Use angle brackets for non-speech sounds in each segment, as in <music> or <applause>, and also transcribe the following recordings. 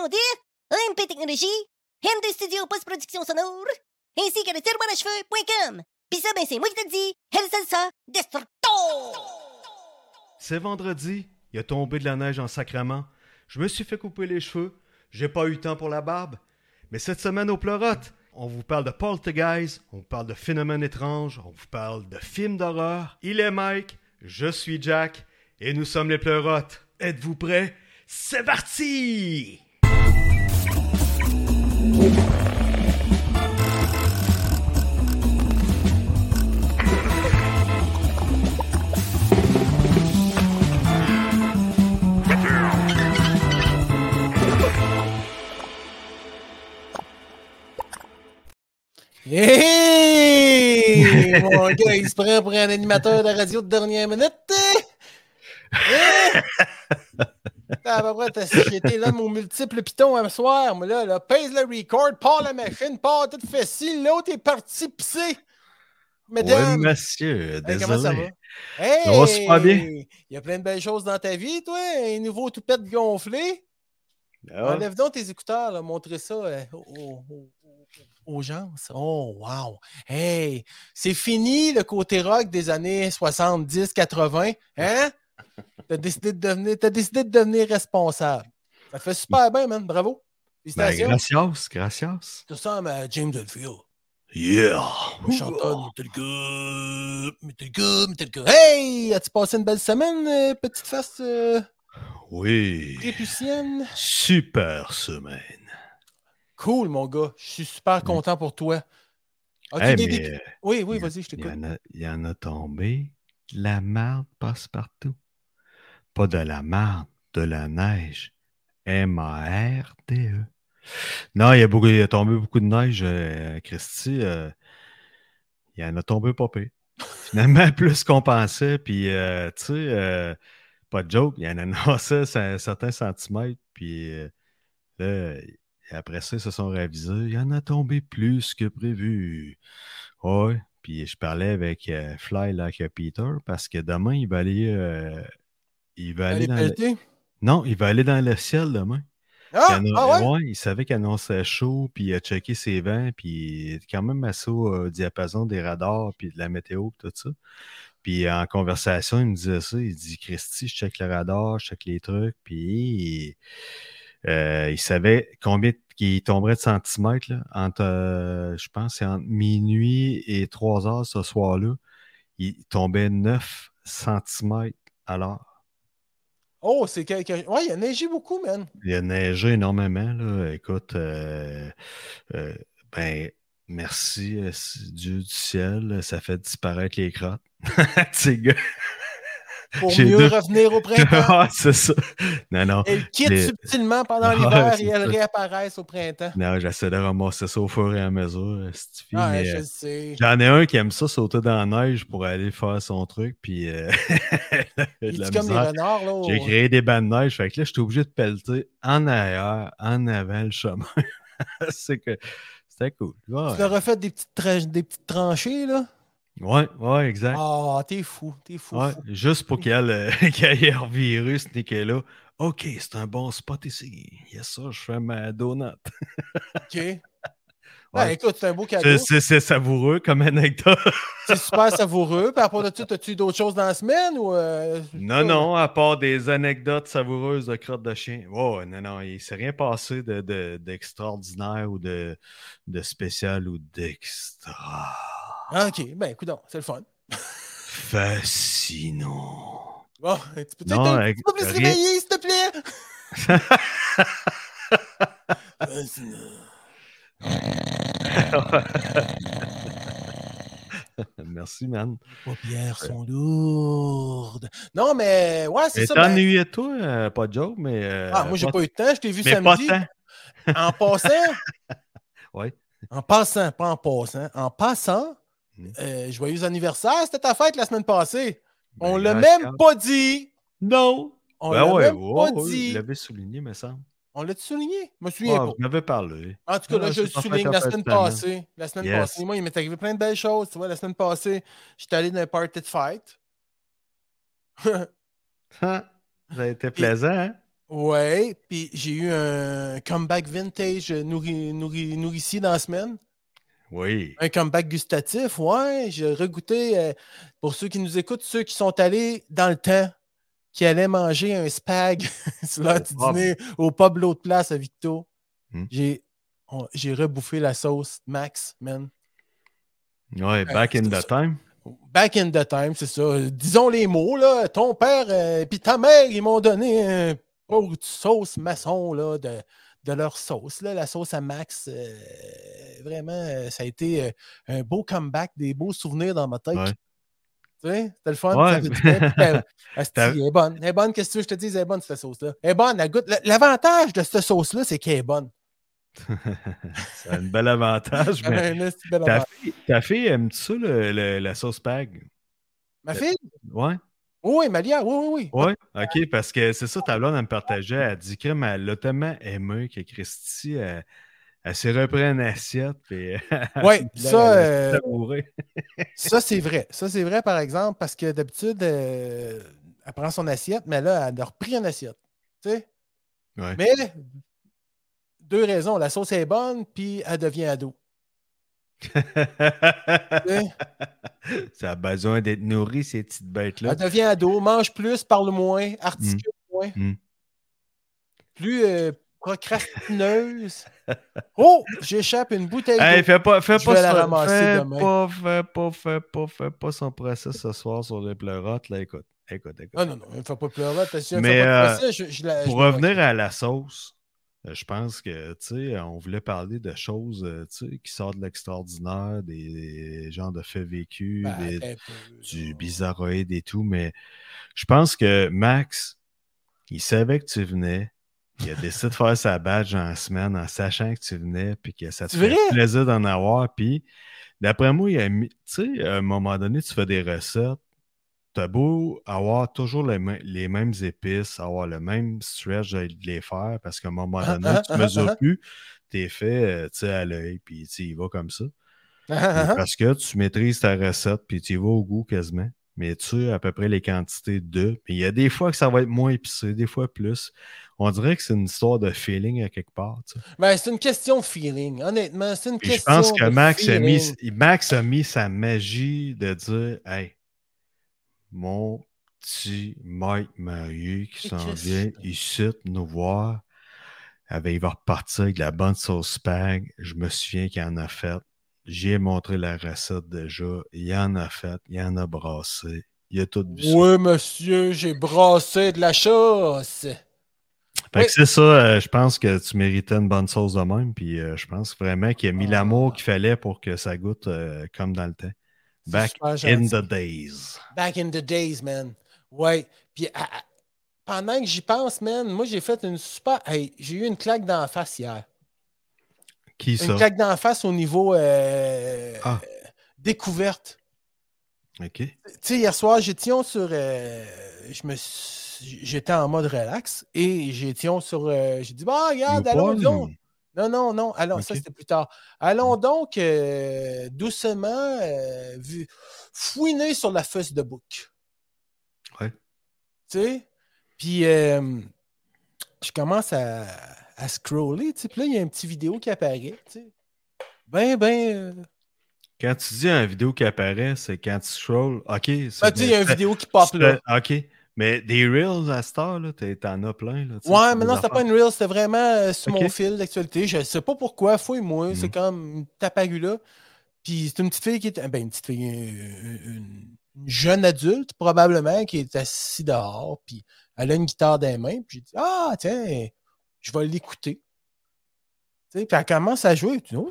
présentation de MP Technologie, M2 Studio Post-Production Sonore, ainsi que le tiroir à cheveux.com. Pis ça, ben, c'est moi qui te le dis, El Salsa Destructo! C'est vendredi, il a tombé de la neige en sacrement. Je me suis fait couper les cheveux, j'ai pas eu temps pour la barbe. Mais cette semaine au Pleurote, on vous parle de Poltergeist, on vous parle de phénomènes étranges, on vous parle de films d'horreur. Il est Mike, je suis Jack, et nous sommes les Pleurotes. Êtes-vous prêts? C'est parti! Hey! <laughs> Mon gars, il se prend pour un animateur de radio de dernière minute. Hein? <laughs> Ah, ben ouais, j'ai été là, mon multiple piton un soir. Moi, là, là, pèse le record, part la machine, part tout fait ci. L'autre est parti pisser. Mesdames. Oui, monsieur, Hey, désolé. comment ça va? Hey! Ça va super bien. Il y a plein de belles choses dans ta vie, toi. Un nouveau toupette gonflé. Ah, Enlève donc tes écouteurs, là, montrez ça euh, aux, aux- aux gens. ça. Oh, wow! Hey! C'est fini le côté rock des années 70-80. Hein? T'as décidé, de devenir, décidé de devenir responsable. Ça fait super bien, man. Bravo. ben, Félicitations. gracias, gracias. Tu ressembles à James Hetfield. Yeah! Le chanteur de Metallica, Metallica, Metallica. Hey! As-tu passé une belle semaine, euh, petite face euh, Oui. prépucienne? Super semaine. Cool, mon gars. Je suis super content pour toi. As-tu Hey, des- mais, des- Oui, oui, vas-y, je t'écoute. il y en a tombé. De la marde passe partout. Pas de la marde, de la neige. M-A-R-D-E. Non, il y a, beaucoup, il a tombé beaucoup de neige, euh, Christy. euh, il y en a tombé pas pire. <laughs> Finalement, plus qu'on pensait. Puis, euh, tu sais, pas de joke, il y en a <laughs> nassé un certain centimètre. Puis euh, là, après ça, ils se sont ravisés. Il y en a tombé plus que prévu. Ouais. Puis je parlais avec euh, Fly Like a Peter parce que demain, il va aller. euh, il va aller dans le... Non, il va aller dans le ciel demain. Ah, Il, ah ouais? ouais, il savait qu'il annonçait chaud, puis il a checké ses vents, puis il est quand même assez au euh, diapason des radars, puis de la météo, tout ça. Puis en conversation, il me disait ça. Il dit Christy, je check le radar, je check les trucs, puis il savait combien qu'il tomberait de centimètres, là, entre, euh, je pense, c'est entre minuit et 3 heures ce soir-là. Il tombait 9 centimètres à l'heure. Oh, c'est quelque. Ouais, il a neigé beaucoup, man. Il a neigé énormément. Là. Écoute, euh, euh, ben, merci, euh, Dieu du ciel. Ça fait disparaître les crottes. <laughs> Ces gars. Pour mieux deux- revenir au <laughs> printemps. Ouais, c'est ça. Non, non. Elles quittent Les- subtilement pendant <laughs> Ouais, l'hiver et elles réapparaissent au printemps. Non, j'essaie de ramasser ça au fur et à mesure, Ouais, mais, je euh, sais. J'en ai un qui aime ça sauter dans la neige pour aller faire son truc, puis euh, <laughs> de comme les renards, là. J'ai créé des bandes de neige, fait que là, j'étais obligé de pelleter en arrière, en avant le chemin. c'est que c'était cool. Ouais, Tu leur as fait des petites, tra- des petites tranchées, là? Ouais, ouais, exact. Ah, t'es fou, t'es fou. Ouais, fou. juste pour qu'il euh, <laughs> qu'il aille revirer ce niquet-là. OK, c'est un bon spot ici. Yes, ça, je fais ma donut. OK. <laughs> Ben, Ouais. écoute, c'est un beau cadeau. C'est- savoureux comme anecdote. <laughs> C'est super savoureux. Puis après de tout, as-tu d'autres choses dans la semaine ou. euh, Non, non, à part des anecdotes savoureuses de crottes de chien. Oh, non, non, il s'est rien passé de- de- d'extraordinaire ou de, de spécial ou d'extra. Ah, OK. Ben, écoute, c'est le fun. Fascinant. Bon, tu peux peut-être Non, un petit peu plus réveiller, s'il te plaît? Merci, man. Les paupières sont lourdes. Non, mais ouais, c'est ça. ben- t'ennuyais toi, euh, pas de joke, mais. euh, Ah, moi, j'ai pas eu de temps. Je t'ai vu Mais pas samedi. tant. En passant, <laughs> Ouais. en passant, pas en passant, en passant. Euh, joyeux anniversaire, c'était ta fête la semaine passée. On Ben, l'a gracias. même pas dit. Non. On Ben l'a ouais, même ouais, pas ouais, dit. il l'avait souligné, me semble. On l'a souligné? Je me souviens pas. vous m'avez parlé. En tout cas, là, je le souligne la semaine passée. La semaine Yes. passée. Moi, il m'est arrivé plein de belles choses. Tu vois, la semaine passée, j'étais allé dans un party de fête. Ah, <laughs> Ça a été plaisant, hein? Ouais, puis j'ai eu un comeback vintage nourri, nourri, nourricier dans la semaine. Oui. Un comeback gustatif, ouais. J'ai regoûté, euh, pour ceux qui nous écoutent, ceux qui sont allés dans le temps, qui allaient manger un spag <laughs> sur l'heure du pub. dîner au pub L'autre place à Victo. Hmm. J'ai rebouffé la sauce Max, man. Ouais, back in the time. Back in the time, c'est ça. Disons les mots, là. Ton père et puis ta mère, ils m'ont donné un pot de sauce maçon, là, de, de leur sauce, là, la sauce à Max. euh, vraiment, euh, ça a été euh, un beau comeback, des beaux souvenirs dans ma tête. Ouais. Tu sais, c'était le fun. Ouais. puis elle- <laughs> elle est bonne. Elle est bonne, qu'est-ce que tu veux que je te dise? Elle est bonne, cette sauce-là. Elle est bonne, elle goûte. L'avantage de cette sauce-là, c'est qu'elle est bonne. <laughs> C'est un bel avantage, <laughs> mais bel ta avantage. fille, ta fille aime ça, le- le- la sauce pag? Ma fille? Ouais. Oui, Malia, oui, oui, oui. Ouais, ok, parce que c'est ça, ta blonde, elle me partageait. Elle dit que elle l'a tellement aimé que Christy, elle, elle s'est repris une assiette. Puis, <laughs> Ouais, elle ça, euh. Ça, c'est <laughs> vrai. Ça, c'est vrai, par exemple, parce que d'habitude, euh, elle prend son assiette, mais là, elle a repris une assiette. Tu sais? Ouais. Mais deux raisons. La sauce est bonne, puis elle devient ado. <laughs> Ça a besoin d'être nourri, ces petites bêtes-là. Elle devient ado, mange plus, parle moins, articule moins. Mm. Plus euh, procrastineuse. <laughs> Oh, j'échappe une bouteille. Hey, fais pas, fais pas, la ramasser fais demain. pas, fais pas, fais pas, fais pas son procès ce soir sur les pleurotes, là, écoute, écoute, écoute. Ah non, non, ne faut pas me Mais, pas euh, procès, je- je la- Pour revenir à la sauce, je pense que, tu sais, on voulait parler de choses, euh, tu sais, qui sortent de l'extraordinaire, des, des genres de faits vécus, Ben, des- un peu, du bizarroïde et tout, mais je pense que Max, il savait que tu venais. Il a décidé de faire sa badge en semaine en sachant que tu venais, puis que ça te fait plaisir d'en avoir. Puis, d'après moi, il a mis, tu sais, à un moment donné, tu fais des recettes. T'as beau avoir toujours les, mê- les mêmes épices, avoir le même stretch de les faire, parce qu'à un moment Ah, donné, ah, tu ah, mesures ah. plus, t'es fait, euh, tu sais, à l'œil, puis il va comme ça. Parce que tu maîtrises ta recette, puis tu y vas au goût quasiment. Mais tu sais à peu près les quantités de. Puis il y a des fois que ça va être moins épicé, des fois plus. On dirait que c'est une histoire de feeling à quelque part. Ben, c'est une question de feeling, honnêtement. C'est une je question pense que de Max a, mis. Max a mis sa magie de dire Hey, mon petit Mike Marié qui s'en vient ici nous voir. Ah ben, il va repartir avec de la bonne sauce spag. Je me souviens qu'il en a fait. J'ai montré la recette déjà. Il en a fait. Il en a brassé. Il a tout bu ça. Oui, monsieur, j'ai brassé de la chose. Fait Oui. que c'est ça, euh, je pense que tu méritais une bonne sauce de même. Puis euh, je pense vraiment qu'il a mis Ah. l'amour qu'il fallait pour que ça goûte euh, comme dans le temps. Back in the days. Back in the days, man. Ouais. Puis à- à- pendant que j'y pense, man, moi, j'ai fait une super. Hey, j'ai eu une claque d'en face hier. Qui Une ça? claque d'en face au niveau euh, Ah. euh, découverte. OK. Tu sais, hier soir, j'étais sur. euh, je me suis- J'étais en mode relax et j'étais sur. j'ai dit, bah, regarde, allons. Non, non, non. Allons, ça, Ok. c'était plus tard. Allons donc euh, doucement euh, vu- fouiner sur la fesse de bouc. Ouais. Tu sais? Puis, euh, je commence à, à scroller. Tu sais, puis là, il y a une petite vidéo qui apparaît. Tu sais. Ben, ben. euh, Quand tu dis un vidéo qui apparaît, c'est quand tu scrolls. OK. ben, tu sais, il y a une vidéo qui pop là. OK. Mais des Reels à t'es- t'en as plein. Là, Ouais, mais non, c'était pas une reel, c'était vraiment euh, sur mon fil d'actualité. Je sais pas pourquoi, fouille-moi, c'est Mhm. comme une taparue là. Puis c'est une petite fille qui est. Ben, une petite fille, une, une- une jeune adulte, probablement, qui est assise dehors, puis elle a une guitare dans les mains, puis j'ai dit Ah, tiens, je vais l'écouter. Tu sais, puis elle commence à jouer. Tu dis Oh!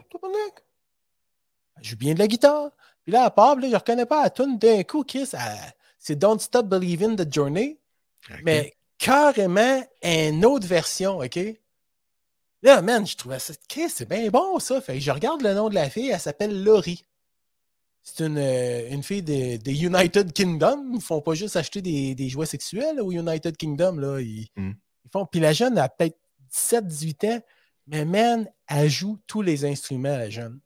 Elle joue bien de la guitare. Puis là, elle part, puis là, je reconnais pas la tune d'un coup, Chris. elle- C'est Don't Stop Believing the Journey mais carrément une autre version, OK? Là, man, je trouvais ça. C'est bien bon, ça. Fait que je regarde le nom de la fille, elle s'appelle Laurie. C'est une, euh, une fille des des United Kingdom. Ils font pas juste acheter des, des jouets sexuels là, au United Kingdom. Là. Ils, Mm. ils font. Puis la jeune a peut-être 17-18 ans, mais man, elle joue tous les instruments, la jeune.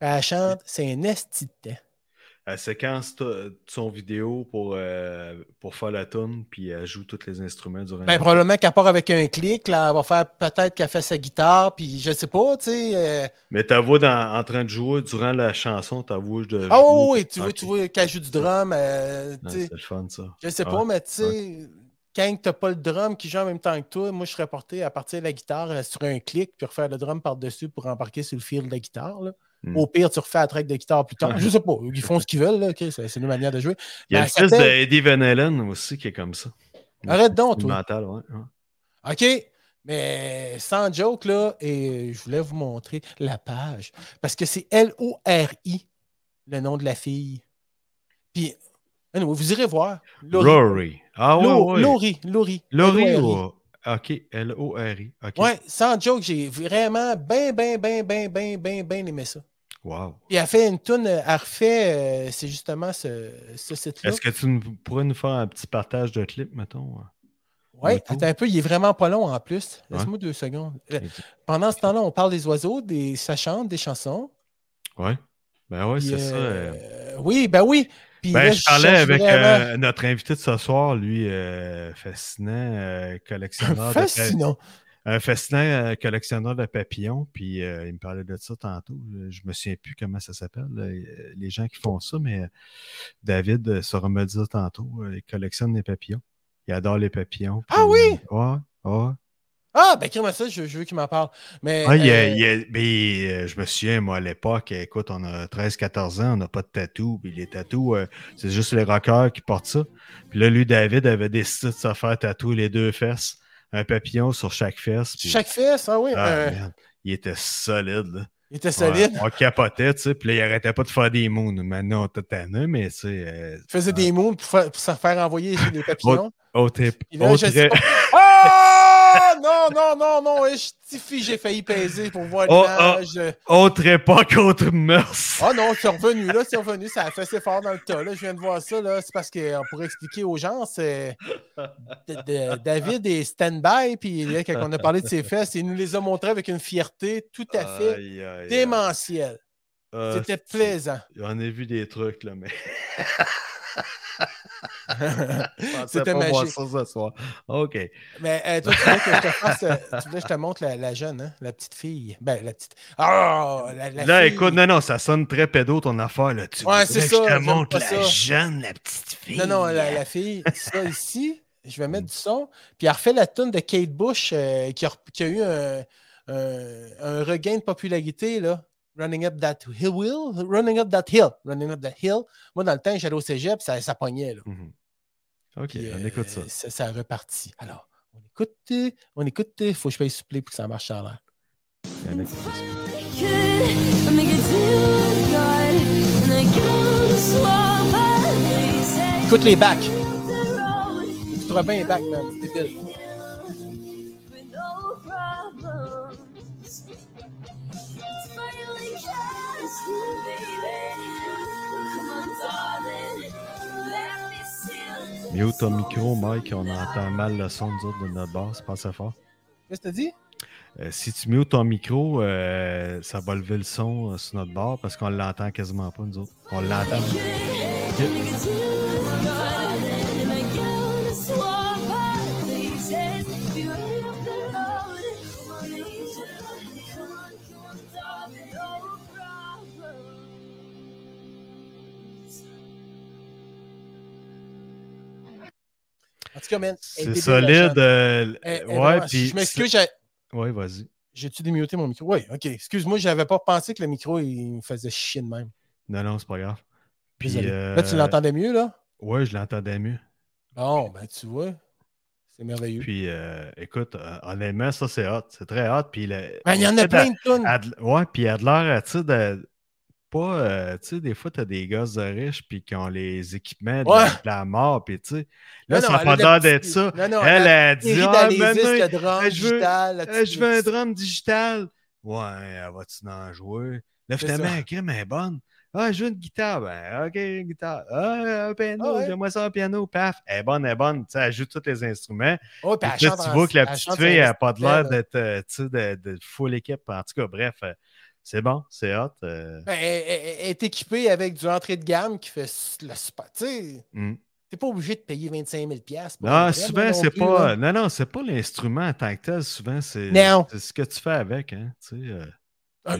Elle chante, c'est un esti de temps. Elle séquence son vidéo pour, euh, pour faire la tune, puis elle joue tous les instruments durant Ben, probablement qu'à part avec un clic, là, elle va faire peut-être qu'elle fait sa guitare, puis je sais pas, tu sais. euh, Mais ta voix dans- en train de jouer durant la chanson, ta voix de. Ah oui, oui, tu vois, Ok. tu vois qu'elle joue du drum, euh, Ouais, c'est le fun, ça. Je sais Ah, pas, mais tu sais, quand t'as pas le drum qui joue en même temps que toi, moi, je serais porté à partir de la guitare sur un clic, puis refaire le drum par-dessus pour embarquer sur le fil de la guitare. là. Hmm. Au pire, tu refais la track de guitare plus tard. <laughs> Je sais pas, ils font ce qu'ils veulent, là, c'est une manière de jouer. Il y a Ben, le fils fait- d'Eddie Van Halen aussi qui est comme ça. Arrête donc, toi. Mental, ouais, ouais. OK, mais sans joke, là, et je voulais vous montrer la page, parce que c'est L-O-R-I, le nom de la fille. Puis, vous irez voir. Laurie. Rory. Ah ouais, ouais. Laurie, Laurie. Laurie. Ok, L-O-R-I. Ouais, sans joke, j'ai vraiment bien, bien, bien, bien, bien, bien, bien aimé ça. Wow. Puis elle fait une toune, elle refait, euh, c'est justement ce, ce site-là. Est-ce que tu nous- pourrais nous faire un petit partage de clip, mettons? Oui, Autour? attends un peu, il est vraiment pas long en plus. Ouais. Laisse-moi deux secondes. Euh. Pendant ce temps-là, on parle des oiseaux, des, ça chante des chansons. Ouais. Ben ouais, Puis, c'est ça. euh, euh. Oui, ben oui. Puis Ben, là, je parlais avec vraiment- euh, notre invité de ce soir, lui, euh, fascinant euh, collectionneur de Fascinant. Un fascinant euh, collectionneur de papillons, puis euh, il me parlait de ça tantôt. Je me souviens plus comment ça s'appelle, euh, les gens qui font ça, mais euh, David euh, saura me dire tantôt. euh, il collectionne les papillons. Il adore les papillons. Ah oui? Ouais, ouais. Ah, ben, crée ça, je, je veux qu'il m'en parle. Mais, Ah, il y a- euh, il y a- mais, euh, je me souviens, moi, à l'époque, écoute, on a 13-14 ans, on n'a pas de tatou. Puis les tatous, euh, c'est juste les rockers qui portent ça. Puis là, lui, David, avait décidé de se faire tatouer les deux fesses. Un papillon sur chaque fesse. puis- chaque fesse, ah oui, Ah, euh, il était solide. là. il était solide. Ouais, on capotait, tu sais. Puis là, il arrêtait pas de faire des moons. Maintenant, on tannés, mais tu sais. euh, Il faisait des moons pour, pour se faire envoyer les papillons. autre, Puis là, autre- je sais pas- <laughs> Ah! Non, non, non, non, je tifie, j'ai failli peser pour voir Oh, l'image. autre époque, autre mœurs. Ah non, c'est revenu, là, c'est revenu, ça a fait assez fort dans le tas, là, je viens de voir ça, là, c'est parce qu'on pourrait expliquer aux gens, c'est David est stand-by, puis là, quand on a parlé de ses fesses, il nous les a montrés avec une fierté tout à fait Aïe, aïe, aïe. démentielle. Ah, C'était plaisant. J'en ai vu des trucs, là, mais. <laughs> <laughs> C'était magique. ça ce soir. OK. Mais euh, toi, tu voulais que je te fasse, euh, tu voulais que je te montre la, la jeune, hein, la petite fille. Ben, la petite. La, la là, fille. écoute, non, non, ça sonne très pédo ton affaire. Là. Tu Ouais, c'est que ça, Je te montre la ça. jeune, la petite fille. Non, non, la, la fille, ça ici, je vais mettre du son. Puis elle refait la tune de Kate Bush euh, qui, a, qui a eu un, un- un regain de popularité, là. Running up that hill, running up that hill, running up that hill. Moi, dans le temps, j'allais au cégep, ça, ça pognait, là. Mhm. OK, Puis, on euh, écoute ça. ça. Ça a reparti. Alors, on écoute, euh, on écoute, il faut que je paye supplé pour que ça marche ça a l'air. Écoute ça. les bacs. Tu trouves bien les bacs, man. C'est débile. Mute ton micro, Mike, on entend mal le son nous autres, de notre basse. Pas assez fort. Qu'est-ce que t'as dit? Euh, si tu mutes ton micro, euh, ça va lever le son euh, sur notre bar parce qu'on l'entend quasiment pas, nous autres. On l'entend. En tout cas, man. elle est C'est solide. euh, Elle- elle est ouais, puis. Je m'excuse, j'ai- Ouais, vas-y. j'ai-tu démuté mon micro? Oui, ok. Excuse-moi, j'avais pas pensé que le micro, il me faisait chier de même. Non, non, c'est pas grave. Puis, euh, Là, tu l'entendais mieux, là? Ouais, je l'entendais mieux. Bon, ben, tu vois. C'est merveilleux. Puis, euh, écoute, honnêtement, ça, c'est hot. C'est très hot. Puis, le- Ben, il y en a plein de tunes. elle- ouais, puis, elle a de l'air, tu sais, de. Pas, euh, tu sais, des fois, tu as des gosses de riches puis qui ont les équipements de, Ouais. la, de la mort, puis tu sais. Là, Non, ça n'a pas l'air la d'être ça. Non, non, Elle a dit, ah, maintenant, le drum je veux- digital. euh, je veux un drum digital. Ouais, elle va-tu en jouer? Là, finalement, la crème est bonne. Ah, je veux une guitare. Ben, OK, une guitare. Ah, un piano. Ah ouais. J'aimerais ça un piano. Paf. Elle est bonne, elle est bonne. Tu sais, elle joue tous les instruments. Oh, puis là, tu en- vois que la petite fille n'a pas de l'air d'être euh, tu sais, de, de full équipe. En tout cas, bref, c'est bon, c'est hot. euh, Ben, elle, elle- elle est équipée avec du entrée de gamme qui fait le super. Tu sais, hmm. t'es pas obligé de payer 25 000 piastres pour Non, souvent, c'est pas. là. Non, non, c'est pas l'instrument en tant que tel. Souvent, c'est Non. c'est ce que tu fais avec. Hein, tu euh, Ah,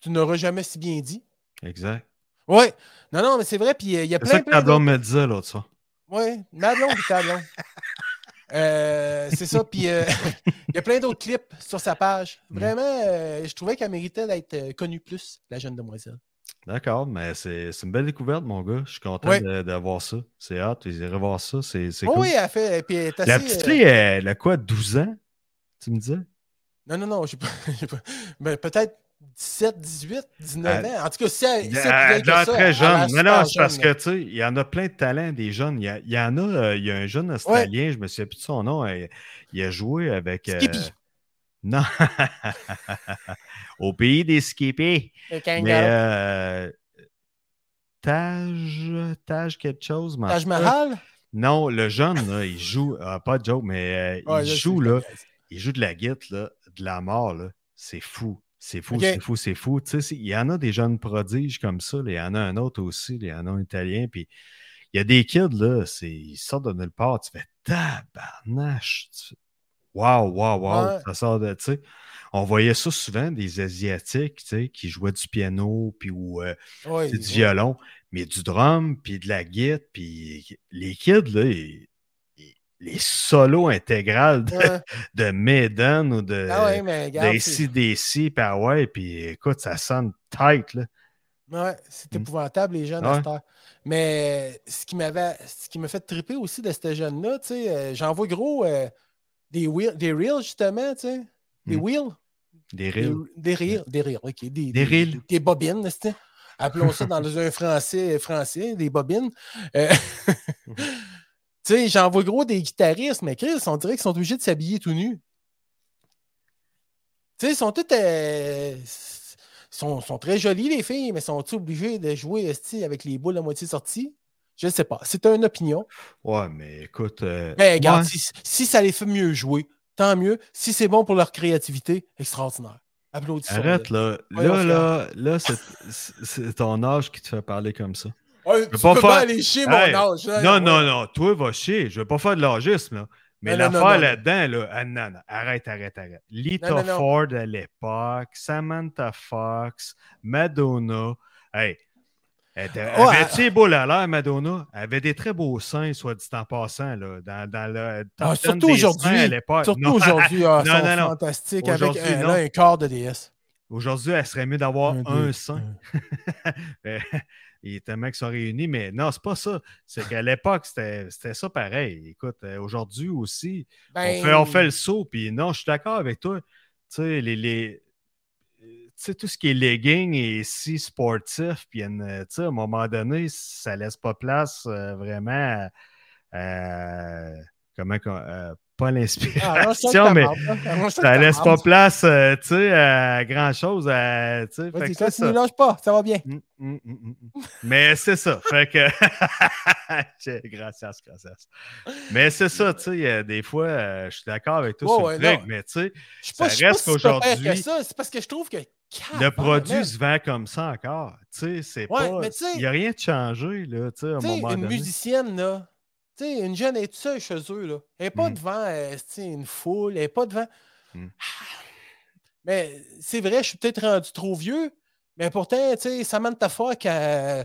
Tu n'auras jamais si bien dit. exact. Oui. Non, non, mais c'est vrai. Puis euh, il y a C'est plein, ça que ta blonde me disait l'autre soir. Oui, ma blonde et ta blonde? <laughs> Euh, c'est ça. Puis euh, <laughs> il y a plein d'autres clips sur sa page. Mm. Vraiment, euh, je trouvais qu'elle méritait d'être connue plus, la jeune demoiselle. D'accord, mais c'est une belle découverte, mon gars. Je suis content Ouais. de, de voir ça. C'est hâte. Ils iraient voir ça. C'est Oh cool. oui, elle fait. Puis elle est assez, La petite fille, elle a quoi, 12 ans? Tu me disais? Non, non, non, j'ai pas. <laughs> pas- ben, peut-être 17, 18, 19 Elle- ans. En tout cas, si elle, si que ça, très jeune. Non, non, c'est parce que, tu sais, il y en a plein de talents, des jeunes. Il y, a- il y en a, euh, il y a un jeune Australien, je me souviens plus de son nom, euh, il a joué avec... euh, Skippy. <laughs> non. <laughs> Au pays des Skippy. Mais euh, Taj, Taj quelque chose. Taj Mahal? Non, le jeune, là, il joue, ah, pas de joke, mais euh, Ouais, il joue, là, il joue de la guitare, là, de la mort, là. C'est fou. C'est fou, c'est fou, c'est fou. Tu sais, c'est- il y en a des jeunes prodiges comme ça. Il y en a un autre aussi. Il y en a un italien. Puis il y a des kids, là, c'est- ils sortent de nulle part. Tu fais tabarnache. Waouh, waouh, waouh. Ça sort de. Tu sais, on voyait ça souvent, des Asiatiques, tu sais, qui jouaient du piano, puis ou euh, Ouais, du ouais. violon, mais du drum, puis de la guitare, puis les kids, là, ils- les solos intégrales de, Ouais. <laughs> de Maiden ou de, Ah ouais, mais regarde. c'est- d'ACDC, puis ah ouais, puis écoute, ça sonne tight, là. Ouais, c'est Mm. épouvantable, les jeunes Ouais. à cette heure. Mais ce qui m'avait ce qui m'a fait triper aussi de ces jeunes-là, tu sais, euh, j'en vois gros euh, des, wheel- des reels, justement, tu sais. Des Mm. wheels? Des reels. des reels. Des reels, OK. Des, Des reels. Des bobines, Appelons ça dans un <laughs> français français, des bobines. Euh, tu sais, j'en vois gros des guitaristes, mais Chris, on dirait qu'ils sont obligés de s'habiller tout nus. Tu sais, ils sont tous. euh, sont, sont très jolis, les filles, mais sont-ils obligés de jouer avec les boules à moitié sorties? Je ne sais pas. C'est une opinion. Ouais, mais écoute. euh, Mais regarde, ouais. si, si ça les fait mieux jouer, tant mieux. Si c'est bon pour leur créativité, extraordinaire. Applaudissons. Arrête, là. Là, là, là, c'est ton âge qui te fait parler comme ça. Ouais, tu peux pas peux faire- pas aller chier mon Hey, âge. Non, ouais. non, non, toi, va chier. Je veux pas faire de l'âgisme, là. Mais l'affaire là-dedans, là, ah, non, non, arrête, arrête, arrête. Lita Non, non, non. Ford à l'époque, Samantha Fox, Madonna. Hey, elle était- Ouais, avait-tu à l'air, Madonna? Elle avait des très beaux seins, soit dit en passant, là, dans, dans le Ah, 10 surtout aujourd'hui. Surtout aujourd'hui, <laughs> ah, Non, fantastiques avec un, là, un corps de déesse. Aujourd'hui, elle serait mieux d'avoir un, deux, sein. <laughs> Euh, Il est tellement qu'ils sont réunis, mais non, c'est pas ça. C'est qu'à l'époque, c'était ça pareil. Écoute, euh, aujourd'hui aussi, Ben, on, fait, on fait le saut, puis non, je suis d'accord avec toi. Tu sais, les, les- euh, tout ce qui est legging et si sportif, puis sais, à un moment donné, ça laisse pas place euh, vraiment à, à- comment qu'on- euh, pas Ah, l'inspiration, arrange-toi mais. Arrange-toi ça laisse pas place, euh, tu sais, à grand-chose. à- tu sais, fait que continue, ça. lâche pas, ça va bien. Mm, mm, mm. Mais c'est ça. Fait que. <laughs> Gracias, gracias. Mais c'est ça, tu sais, euh, des fois, euh, je suis d'accord avec Ouais, sur ouais, le truc, mais tu sais, Ça pas, reste qu'aujourd'hui, ça, C'est parce que je trouve que. le produit se vend comme ça encore. Tu sais, c'est Ouais, pas. Il n'y a rien de changé, là, tu sais, à un moment une donné. musicienne, là. Une jeune, est seule chez eux, là. Elle n'est pas Mm. devant euh, une foule, elle n'est pas devant. Mm. Mais c'est vrai, je suis peut-être rendu trop vieux, mais pourtant, tu sais, Samantha Fock, euh,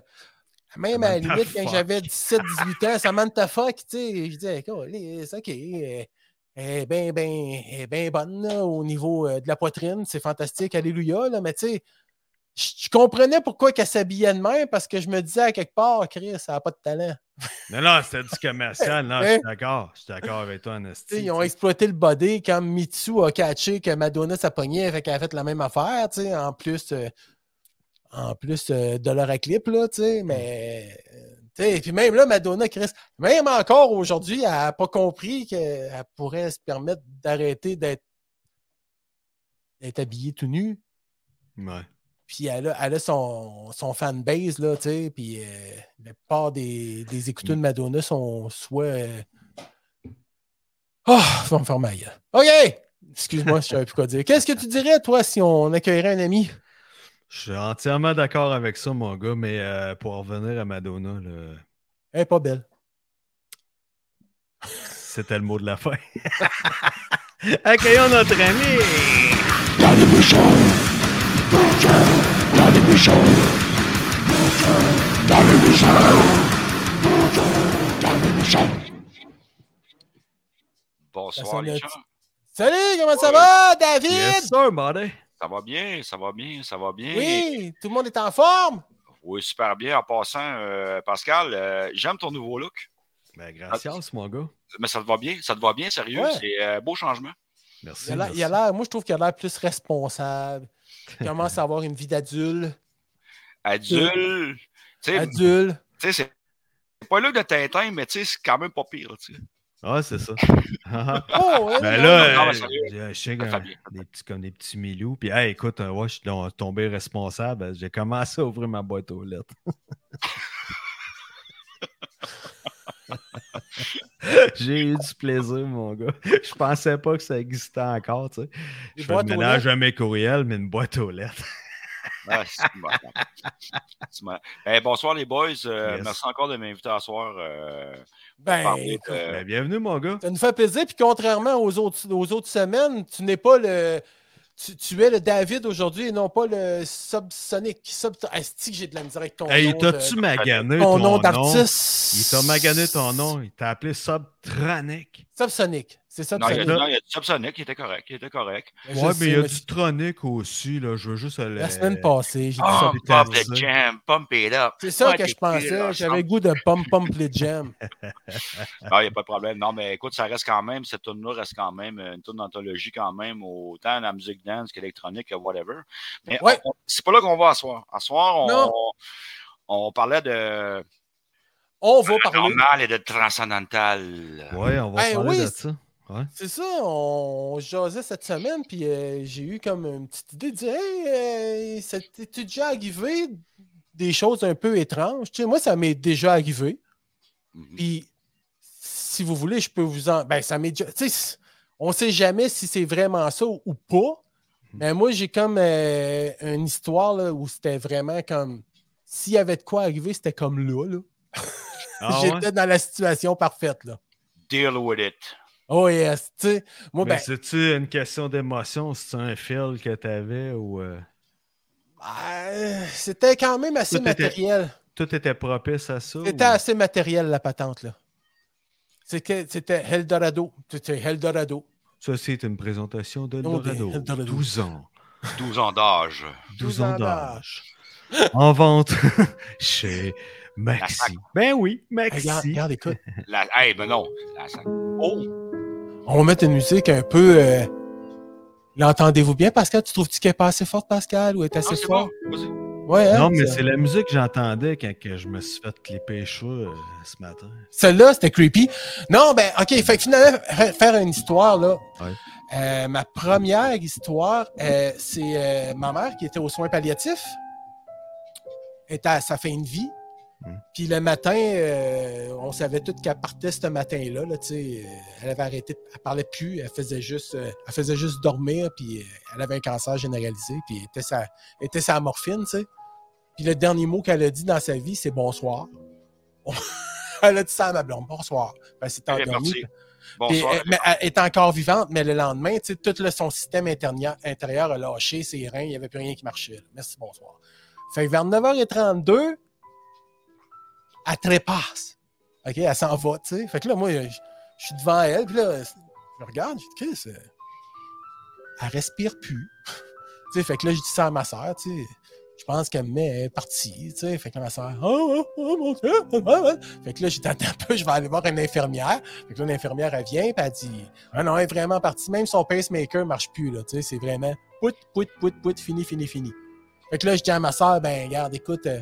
même à la limite, quand j'avais 17-18 ans, Samantha Fock, tu sais, je disais, OK, elle est bien, est bien bonne là, au niveau euh, de la poitrine, c'est fantastique, alléluia, là, mais tu sais, je comprenais pourquoi qu'elle s'habillait de même parce que je me disais à quelque part, Chris, ça n'a pas de talent. <laughs> Non, non, c'était du commercial. Non, je suis d'accord. Je suis d'accord avec toi, Anastie. ils ont exploité le body quand Mitsu a catché que Madonna sa poignée, fait qu'elle a fait la même affaire, tu sais, en plus, euh, en plus euh, de leur clip, là, tu sais, mais. euh, tu sais, puis même là, Madonna, Chris, même encore aujourd'hui, elle n'a pas compris qu'elle pourrait se permettre d'arrêter d'être d'être habillée tout nu. Ouais. Puis elle a, elle a son, son fanbase, là, tu sais, puis euh, la plupart des, des écouteurs de Madonna sont soit... euh, Oh, faut me faire ma gueule. OK! Excuse-moi, je savais plus quoi dire. Qu'est-ce que tu dirais, toi, si on accueillerait un ami? Je suis entièrement d'accord avec ça, mon gars, mais euh, pour revenir à Madonna, là, Elle est pas belle. c'était le mot de la fin. <laughs> Accueillons notre ami! Bonsoir, les gens. Salut, comment ça va, David? Yes, sir, buddy! Ça va bien, ça va bien, ça va bien. Oui, tout le monde est en forme? Oui, super bien. En passant, euh, Pascal, euh, j'aime ton nouveau look. Ben, gracias, mon gars. Mais ça te va bien, ça te va bien, sérieux. Ouais. C'est un beau changement. Merci. Il a l'air- merci. il a l'air, moi, je trouve qu'il a l'air plus responsable. Commence à avoir une vie d'adulte. Adulte. Tu sais, Adulte. tu sais, c'est pas look de Tintin, mais tu sais, c'est quand même pas pire. tu sais. Ah, c'est ça. <laughs> Oh, ouais, Ben là, euh, je sais petits, comme des petits milous. Puis, hey, écoute, euh, ouais, je suis tombé responsable. J'ai commencé à ouvrir ma boîte aux lettres. <laughs> <laughs> J'ai eu du plaisir, mon gars. Je pensais pas que ça existait encore, tu sais. Je fais le ménage à mes courriels, mais une boîte aux lettres. <laughs> Ah. Eh, bonsoir les boys. Euh, Yes. Merci encore de m'inviter à soir. euh, Ben, de- Ben, bienvenue, mon gars. ça nous fait plaisir. Puis contrairement aux autres, aux autres semaines, tu n'es pas le. Tu, tu es le David aujourd'hui et non pas le Subsonic. Sub... Asti que j'ai de la misère avec ton Hey, nom. t'as-tu de- magané ton ton, nom nom? d'artiste? Il t'a magané ton nom. Il t'a appelé Subtronic. Subsonic. C'est Non, il y a, non, il y a du Subsonic qui était correct. Qui était correct. Ouais, sais, mais il y a mais du Tronic aussi, là. Je veux juste aller. La semaine passée, j'ai dit ça. pump the jam, pump it up. C'est ça Ouais, que je pensais. J'avais le goût de pump pump les jam. Ah, <laughs> il n'y a pas de problème. Non, mais écoute, ça reste quand même, cette tune-là reste quand même une tune d'anthologie quand même, autant la musique dance qu'électronique, que whatever. Mais Ouais. on- on- c'est pas là qu'on va asseoir. Asseoir, on, Non. on parlait de On va parler. normal et de transcendantal. Ouais, on va Ben parler oui, de ça. Ouais. C'est ça, on jasait cette semaine, puis euh, j'ai eu comme une petite idée de dire Hey, euh, ça t'est déjà arrivé des choses un peu étranges? Tu sais, moi, ça m'est déjà arrivé. Mhm. Puis, si vous voulez, je peux vous en. Ben, ça m'est déjà. Tu sais, on sait jamais si c'est vraiment ça ou pas. Mais moi, j'ai comme euh, une histoire là, où c'était vraiment comme. S'il y avait de quoi arriver, c'était comme là. là. Ah <laughs> ouais? J'étais dans la situation parfaite. là. Deal with it. Oh yes, tu sais. Moi, ben, c'est-tu une question d'émotion? C'est un fil que t'avais ou euh, Euh, c'était quand même assez Tout était- matériel. tout était propice à ça? C'était ou- assez matériel, la patente, là. C'était c'était Eldorado. C'était Eldorado. Ça, c'est une présentation d'Eldorado. 12 ans. 12 ans d'âge. 12 12 ans ans d'âge. en vente <laughs> chez Maxi. Ben oui, Regarde, Maxi. regarde, écoute. La... Hey, mais non. La... Oh! On va mettre une musique un peu. euh, L'entendez-vous bien, Pascal? Tu trouves-tu qu'elle est pas assez forte, Pascal, ou elle est assez forte? Ouais, hein, Non, mais c'est la musique que j'entendais quand que je me suis fait clipper cheveux euh, ce matin. Celle-là, c'était creepy. Non, ben, OK. Fait que finalement, fa- faire une histoire, là. Ouais. Euh, ma première histoire, euh, c'est euh, ma mère qui était aux soins palliatifs. Elle était à sa fin de vie. Mm. Puis le matin, euh, on savait tout qu'elle partait ce matin-là. Là, tu sais, euh, elle avait arrêté, elle parlait plus, elle faisait juste, euh, elle faisait juste dormir. Puis euh, elle avait un cancer généralisé. Puis elle était sa, elle était sa morphine, tu sais. Puis le dernier mot qu'elle a dit dans sa vie, c'est bonsoir. <laughs> elle a dit ça à ma blonde, bonsoir. Ben, c'est Elle Bonsoir. mais elle est encore vivante, mais le lendemain, tu sais, tout le- son système intérieur, intérieur a lâché, ses reins, il n'y avait plus rien qui marchait. là. Merci, bonsoir. Fait que vers 9h32, elle trépasse. OK, elle s'en va, tu sais. Fait que là, moi, je, suis devant elle, puis là, je regarde, je dis, Chris, euh, elle respire plus. <laughs> tu sais, fait que là, je dis ça à ma soeur, tu sais. Je pense qu'elle me met, elle est partie, tu sais. Fait que ma soeur, oh, oh, oh, mon Dieu. Fait que là, j'ai tenté un peu, je vais aller voir une infirmière. Fait que là, l'infirmière, elle vient, puis elle dit Ah non, elle est vraiment partie. Même son pacemaker marche plus, là. Tu sais, c'est vraiment pout, pout, pout, pout, fini, fini, fini. Fait que là, je dis à ma soeur Ben, regarde, écoute, euh,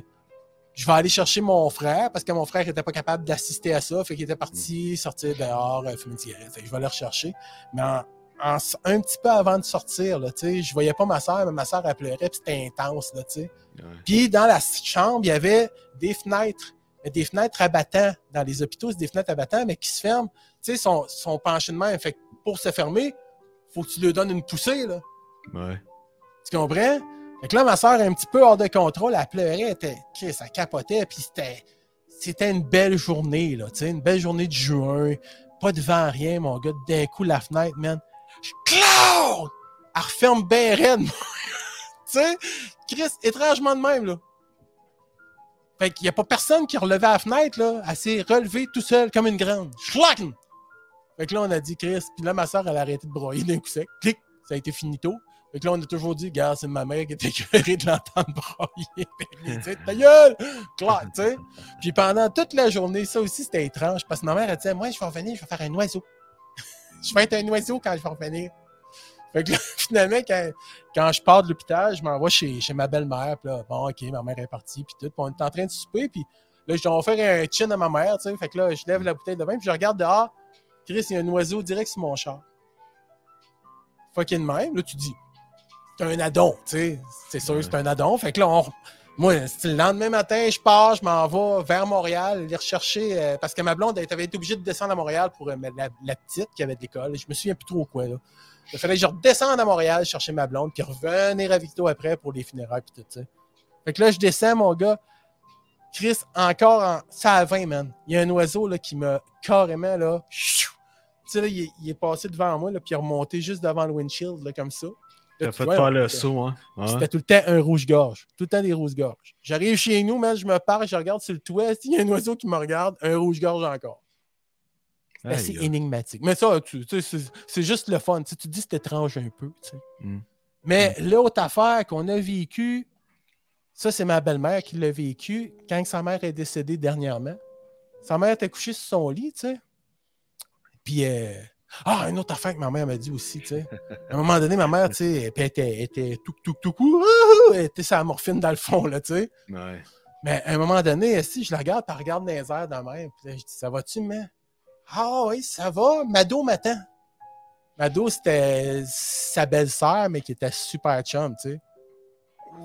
je vais aller chercher mon frère, parce que mon frère n'était pas capable d'assister à ça. Fait qu'il était parti sortir dehors, euh, fumer une cigarette. Fait que je vais aller le rechercher. Mais en- en- un petit peu avant de sortir, là, tu sais, je voyais pas ma soeur, mais ma soeur, elle pleurait, puis c'était intense, là, tu sais. Ouais. Puis dans la chambre, il y avait des fenêtres, des fenêtres à. Dans les hôpitaux, c'est des fenêtres à mais qui se ferment. Tu sais, son, son penché de. Fait que pour se fermer, faut que tu lui donnes une poussée, là. Ouais. Tu comprends? Fait que là, ma soeur, un petit peu hors de contrôle, elle pleurait, était, Chris, elle capotait, puis c'était, c'était une belle journée, là, une belle journée de juin, pas de vent, rien, mon gars, d'un coup, la fenêtre, man, je Claude! Elle referme bien raide, <laughs> tu sais, Chris, étrangement de même, là. Fait qu'il n'y a pas personne qui relevait la fenêtre, là, elle s'est relevée tout seule, comme une grande. Schlack! Fait que là, on a dit Chris, puis là, ma soeur, elle a arrêté de broyer d'un coup sec. Clic! Ça a été finito. Fait que là, on a toujours dit, gars, c'est ma mère qui était écœurée de l'entendre. <laughs> Puis, tu sais, ta gueule! Clac, tu sais. Puis pendant toute la journée, ça aussi, c'était étrange, parce que ma mère, elle disait, moi, je vais revenir, je vais faire un oiseau. <laughs> je vais être un oiseau quand je vais revenir. Fait que là, <laughs> finalement, quand, je pars de l'hôpital, je m'envoie chez, chez ma belle-mère. Puis là, bon, OK, ma mère est partie, puis tout. Puis on est en train de souper, puis là, je dois faire un chin à ma mère, tu sais. Fait que là, je lève la bouteille de vin, puis je regarde dehors. Chris, il y a un oiseau direct sur mon char. Fucking même. Là, tu dis, un addon, tu sais. C'est sûr, Ouais. c'est un addon. Fait que là, on... moi, c'est le lendemain matin, je pars, je m'en vais vers Montréal, aller rechercher, euh, parce que ma blonde, elle avait été obligée de descendre à Montréal pour euh, la, la petite qui avait de l'école. Je me souviens plus trop quoi, là. Il fallait que je redescende à Montréal chercher ma blonde, puis revenir à Victo après pour les funérailles, puis tout ça. Fait que là, je descends, mon gars. Chris, encore en. Ça à 20, man. Il y a un oiseau là, qui m'a carrément là. chou. Tu sais, là, il est, il est passé devant moi, là, puis il est remonté juste devant le windshield, là, comme ça. T'as fait vois, faire on- le saut, hein? Ouais. C'était tout le temps un rouge-gorge. Tout le temps des rouges-gorges. J'arrive chez nous, man, je me pars, je regarde sur le toit. S'il y a un oiseau qui me regarde, un rouge-gorge encore. C'est assez aïe. énigmatique. Mais ça, tu, tu sais, c'est- c'est juste le fun. Tu, sais, tu dis que c'est étrange un peu. tu sais. Mm. Mais l'autre affaire qu'on a vécue, ça, c'est ma belle-mère qui l'a vécu quand sa mère est décédée dernièrement. Sa mère était couchée sur son lit, tu sais. Puis, euh, ah, une autre affaire que ma mère m'a dit aussi, tu sais. À un moment donné, ma mère, tu sais, elle était, était tout, tout, tout, tout, elle était sa morphine dans le fond, là, tu sais. Ouais. Mais à un moment donné, si je la regarde, elle regarde dans les airs de même, puis là, je dis, ça va-tu, mais? Ah oui, ça va. Mado m'attend. Mado, c'était sa belle-sœur, mais qui était super chum, tu sais.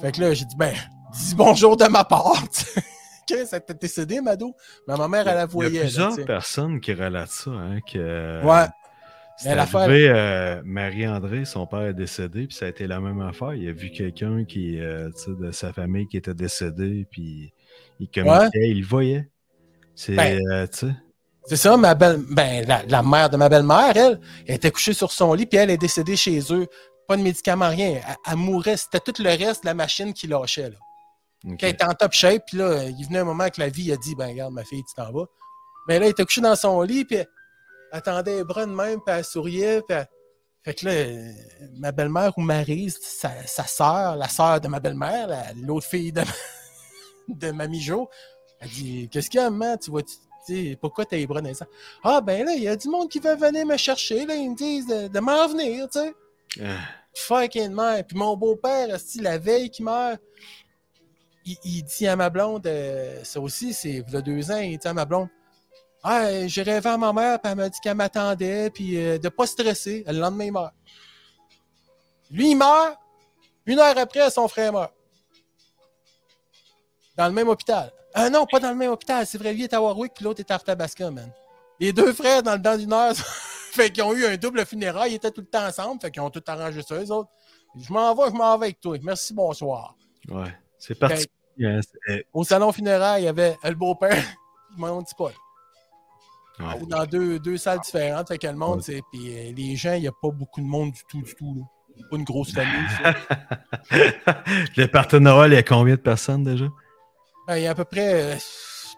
Fait que là, j'ai dit, ben, dis bonjour de ma part, tu elle était décédée, Mado? Mais ma mère, elle la Il y voyait. a là, plusieurs sais. personnes qui relatent ça, hein, que Ouais. C'est arrivé, euh, Marie-André, son père est décédé, puis ça a été la même affaire. Il a vu quelqu'un qui, euh, de sa famille qui était décédé, puis il communiquait, il voyait. C'est, Ben, euh, C'est ça, ma belle, ben, la, la mère de ma belle-mère, elle, elle était couchée sur son lit, puis elle est décédée chez eux. Pas de médicaments, rien. Elle, elle mourait. C'était tout le reste de la machine qui lâchait, là. Quand elle était en top shape, puis là, il venait un moment que la vie a dit, ben, regarde, ma fille, tu t'en vas. Mais là, elle était couchée dans son lit, puis elle attendait les bras de même, puis elle souriait, puis elle- Fait que là, euh, ma belle-mère ou Maryse, sa, sa sœur, la sœur de ma belle-mère, la- l'autre fille de, <laughs> de Mamie Jo, elle dit Qu'est-ce qu'il y a, maman? Tu vois, pourquoi t'as les bras dans les airs? Ah, ben là, il y a du monde qui veut venir me chercher, là, ils me disent de, de m'en venir, tu sais. Ah, Fucking mère. Puis mon beau-père, la veille qui meurt, il, il dit à ma blonde, euh, ça aussi, c'est il y a deux ans, il dit à ma blonde Ah, j'ai rêvé à ma mère, puis elle m'a dit qu'elle m'attendait, puis euh, de pas stresser. Le lendemain, il meurt. Lui, il meurt. Une heure après, son frère meurt. Dans le même hôpital. Ah non, pas dans le même hôpital. C'est vrai, lui est à Warwick, puis l'autre est à Arthabasca, man. Les deux frères, dans le temps d'une heure, <laughs> fait qu'ils ont eu un double funérail, ils étaient tout le temps ensemble, fait qu'ils ont tout arrangé ça, eux autres. Je m'en vais, je m'en vais avec toi. Merci, bonsoir. ouais. C'est parti. hein, Au salon funéraire, il y avait le beau-père, <laughs> mon petit Paul. Ou dans deux, deux salles différentes, fait que le monde, c'est. Puis euh, les gens, il n'y a pas beaucoup de monde du tout, du tout. Là. Pas une grosse famille, <laughs> le partenariat, il y a combien de personnes déjà? Ben, Il y a à peu près euh,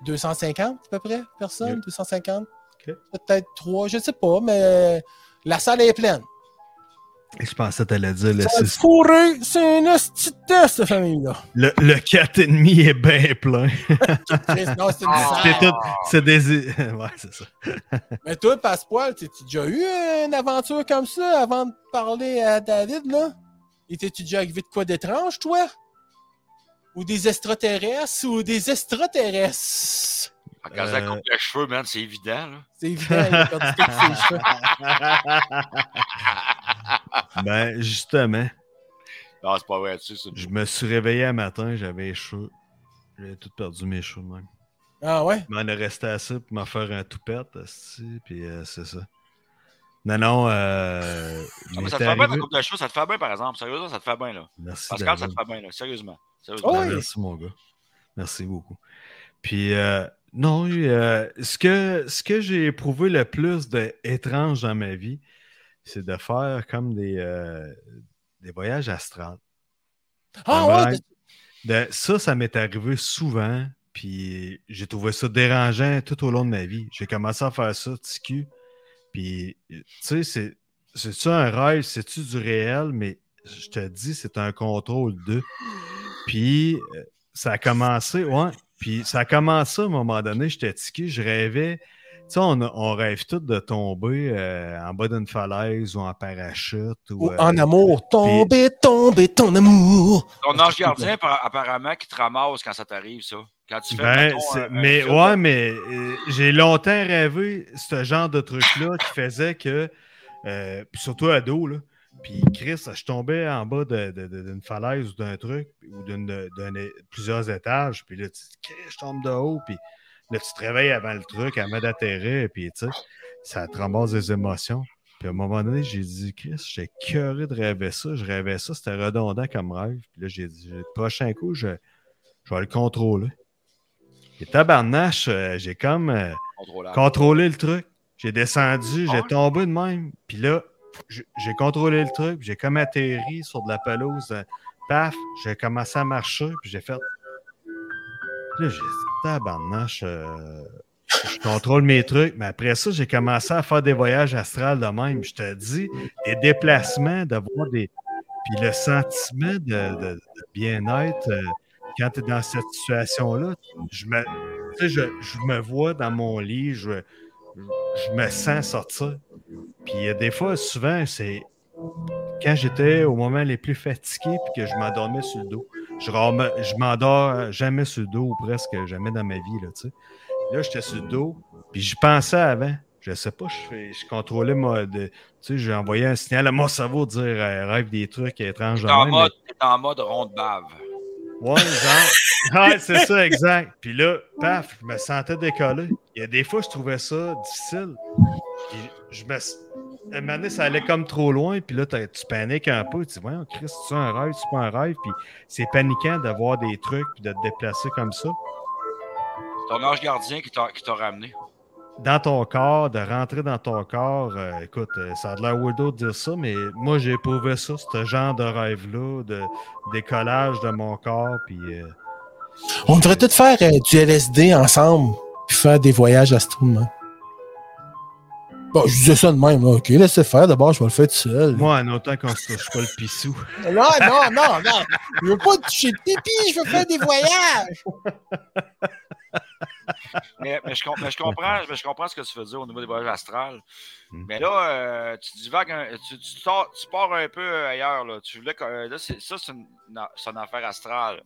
250, à peu près, personnes, Ok. 250. Ok. Peut-être trois, je sais pas, mais euh, la salle est pleine. Et je pensais que t'allais dire le, Ça, six- fourré, c'est une hostie cette famille-là. le, le 4,5 est bien plein. Non, c'est une Ah. <laughs> C'est salle. tout. C'est des. <laughs> ouais, c'est ça. <laughs> Mais toi, Passepoil, t'as-tu déjà eu une aventure comme ça avant de parler à David, là? Et t'es-tu déjà arrivé de quoi d'étrange, toi? Ou des extraterrestres ou des extraterrestres? Quand ça Euh. coupe les cheveux, man, c'est évident. Là. C'est évident, il a perdu ses cheveux. Ben, justement, Non, c'est pas vrai, tu sais. c'est- je me suis réveillé un matin, j'avais cheveux. J'avais tout perdu mes cheveux même. Ah ouais? Je m'en est resté assez pour m'en faire un toupette, puis euh, c'est ça. Non, non. Euh, Ah, mais ça te fait bien ta coupe de cheveux, ça te fait bien, par exemple. Sérieusement, ça te fait bien, là. Merci, Pascal, ça te fait bien, là. Sérieusement. Sérieusement. Oh, Ben, oui. Merci, mon gars. Merci beaucoup. Puis, euh, non, euh, ce que, ce que j'ai éprouvé le plus d'étrange dans ma vie, c'est de faire comme des, euh, des voyages astrales. Ah Vraiment, ouais, de- ça, ça m'est arrivé souvent, puis j'ai trouvé ça dérangeant tout au long de ma vie. J'ai commencé à faire ça, TQ. Puis, tu sais, c'est, c'est-tu un rêve, c'est-tu du réel, mais je te dis, c'est un contrôle de. Puis, euh, ça a commencé, ouais. Puis, ça a commencé à un moment donné, j'étais tiqué, je rêvais. Tu sais, on, rêve tous de tomber euh, en bas d'une falaise ou en parachute. Ou, Ou euh, en amour, tomber, tomber, ton amour. Ton ange gardien, par- apparemment, qui te ramasse quand ça t'arrive, ça. Quand tu fais. Ben, mettons, un- mais ouais, mais euh, j'ai longtemps rêvé ce genre de truc-là qui faisait que, euh, puis surtout ado, là, puis Chris, je tombais en bas de- de- de- d'une falaise ou d'un truc, ou d'une, d'un- plusieurs étages, puis là, tu dis, Chris, je tombe de haut, puis là, tu te réveilles avant le truc, avant d'atterrir, puis tu sais, ça te ramasse des émotions. Puis à un moment donné, j'ai dit, Chris, j'étais curieux de rêver ça, je rêvais ça, c'était redondant comme rêve. Puis là, j'ai dit, le prochain coup, je, je vais le contrôler. Et tabarnache, euh, j'ai comme euh, contrôlé le truc. J'ai descendu, Ah j'ai tombé de même. Puis là, j'ai contrôlé le truc, j'ai comme atterri sur de la pelouse. euh, paf, j'ai commencé à marcher, puis j'ai fait. Là, j'ai tabarnache, euh, je contrôle mes trucs. Mais après ça, j'ai commencé à faire des voyages astrales de même. Je te dis, des déplacements, d'avoir des. Puis le sentiment de, bien-être, euh, quand tu es dans cette situation-là, je me, je, je me vois dans mon lit, je, je me sens sortir. Puis a des fois, souvent, c'est quand j'étais au moment les plus fatigués puis que je m'endormais sur le dos. Je, je m'endors jamais sur le dos ou presque jamais dans ma vie. Là, tu sais. là j'étais sur le dos, puis j'y pensais avant. Je sais pas, je, je contrôlais de- Tu sais, j'ai envoyé un signal à mon cerveau de dire euh, rêve des trucs étranges. T'es en, même, mode, en mode ronde bave. Ouais, genre. <laughs> Ouais, c'est ça, exact. Puis là, paf, je me sentais décoller. Il y a des fois, je trouvais ça difficile. Puis je me. À un moment donné, ça allait comme trop loin, puis là, tu paniques un peu. Tu dis, voyons, Chris, c'est un rêve, c'est pas un rêve? Puis c'est paniquant d'avoir des trucs, puis de te déplacer comme ça. Ton ange gardien qui t'a qui t'a ramené. Dans ton corps, de rentrer dans ton corps, euh, écoute, euh, ça a de l'air weirdo de dire ça, mais moi, j'ai éprouvé ça, ce genre de rêve-là, de décollage de mon corps, puis. euh, On devrait tout faire euh, du LSD ensemble, puis faire des voyages astronomiques. Bon, je disais ça de même, là. OK, laissez faire. D'abord, je vais le faire tout seul. Moi, en autant qu'on se touche pas le pissou. Non, non, non, non. Je veux pas toucher le pipi, je veux faire des voyages. Mais, mais je, com- mais je comprends, mais je comprends ce que tu veux dire au niveau des voyages astrales. Mm. Mais là, euh, tu divagues un- tu, tu, sors- tu pars un peu ailleurs. Là. Tu voulais que, euh, là, ça, c'est une, c'est une affaire astrale.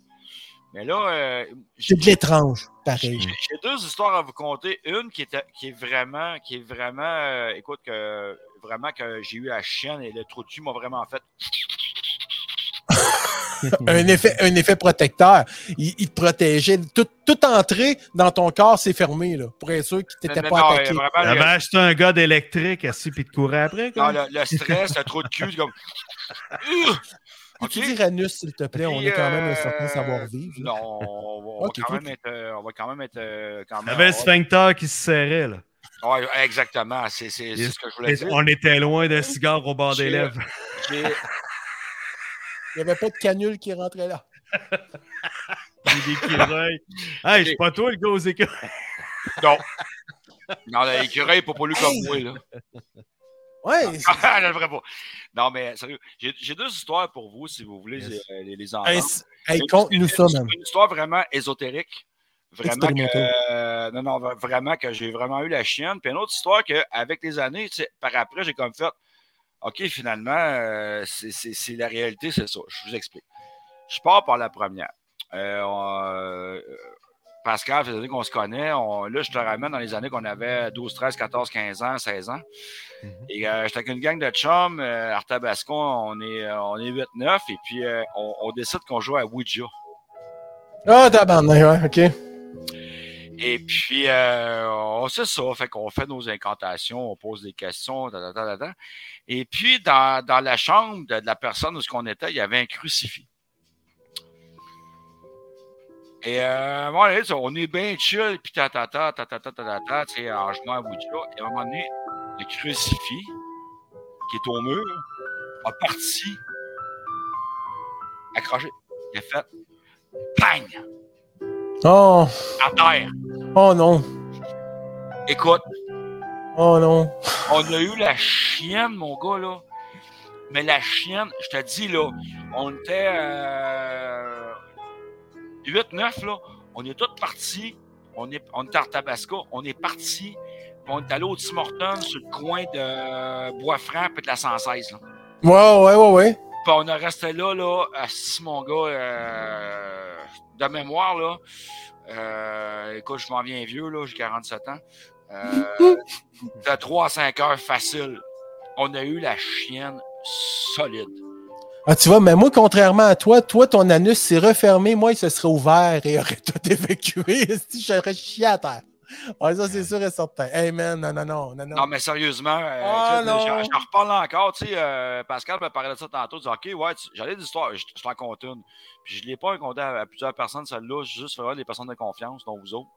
Mais là, euh, C'est de l'étrange, pareil. J'ai deux histoires à vous conter. Une qui est, qui est vraiment, qui est vraiment, euh, écoute, que vraiment que j'ai eu la chienne et le trou de cul m'a vraiment fait. <laughs> un, effet, un effet protecteur. Il, il te protégeait. Tout, toute entrée dans ton corps s'est fermée, là, pour être sûr qu'il t'était Mais pas non, attaqué. vraiment, le, acheté un gars d'électrique assis puis de courir après. non, Quoi. le, le stress, le trou de cul, c'est comme. <laughs> Peux-tu Ok. dire anus, s'il te plaît? On est quand même un euh, certain savoir-vivre. Non, on va, on va quand cool. même être, euh, on va quand même être euh, quand même. J'avais le sphincter qui se serrait. Là. Ouais, exactement, c'est ce que je voulais dire. On était loin d'un cigare au bord des lèvres. <laughs> Il n'y avait pas de canule qui rentrait là. <laughs> Des écureuils. Hey, c'est pas toi le gars aux écureuils. Non. Non, l'écureuil n'est pas pollu comme moi, là. Ouais, Ah, pas. <laughs> Non, mais sérieux, j'ai deux histoires pour vous, si vous voulez Yes. euh, les, les entendre. hey, hey, Une- ça, histoire vraiment ésotérique. Vraiment que, euh, non, non, vraiment que j'ai vraiment eu la chienne. Puis une autre histoire qu'avec les années, par après, j'ai comme fait OK, finalement, euh, c'est- la réalité, c'est ça. Je vous explique. Je pars par la première. Euh, on- euh, Pascal, des années qu'on se connaît. On- là, je te ramène dans les années qu'on avait 12, 13, 14, 15 ans, 16 ans. Mhm. Et euh, j'étais avec une gang de chums, euh, à Artabasco, on est, euh, on est 8-9, et puis euh, on, on décide qu'on joue à Ouija. Ah, tabarnak, ouais, OK. Et puis, euh, on sait ça, fait qu'on fait nos incantations, on pose des questions, ta, ta, ta, ta, ta. Et puis, dans, dans la chambre de, de la personne où ce qu'on était, il y avait un crucifix. Et euh, à un moment donné, ça, on est bien chill, puis ta ta ta ta ta ta ta ta ta, tu sais, en à Ouija. Et à un moment donné, le crucifix, qui est au mur, a parti, accroché, il a fait, bang, Oh, à terre. oh non. Écoute, Oh non. on a eu la chienne, mon gars, là. Mais la chienne, je te dis, là, on était euh, 8-9, là. On est tous partis. On, est, on était à Tabasco. On est partis. On est allé au Tim Hortons sur le coin de Bois-Franc et de la 116, là. Ouais, ouais, ouais, ouais. Puis on est resté là, là, assis, mon gars, euh, de mémoire, là. Euh, écoute, je m'en viens vieux, là, j'ai 47 ans. Euh, <laughs> de 3 à 5 heures facile. On a eu la chienne solide. Ah, tu vois, mais moi, contrairement à toi, toi, ton anus s'est refermé, moi, il se serait ouvert et aurait <laughs> tout évacué. <laughs> Si j'aurais chié à terre. Ouais, ça, c'est sûr et certain. Hey, man, non, non, non, non, non. Non, mais sérieusement, euh, Ah, j'en reparle encore. Tu sais, euh, Pascal me parlait de ça tantôt. Il dit OK, ouais, j'allais d'histoire, je, je t'en compte une. Puis je ne l'ai pas raconté à, à plusieurs personnes, celle-là. Juste des personnes de confiance, dont vous autres.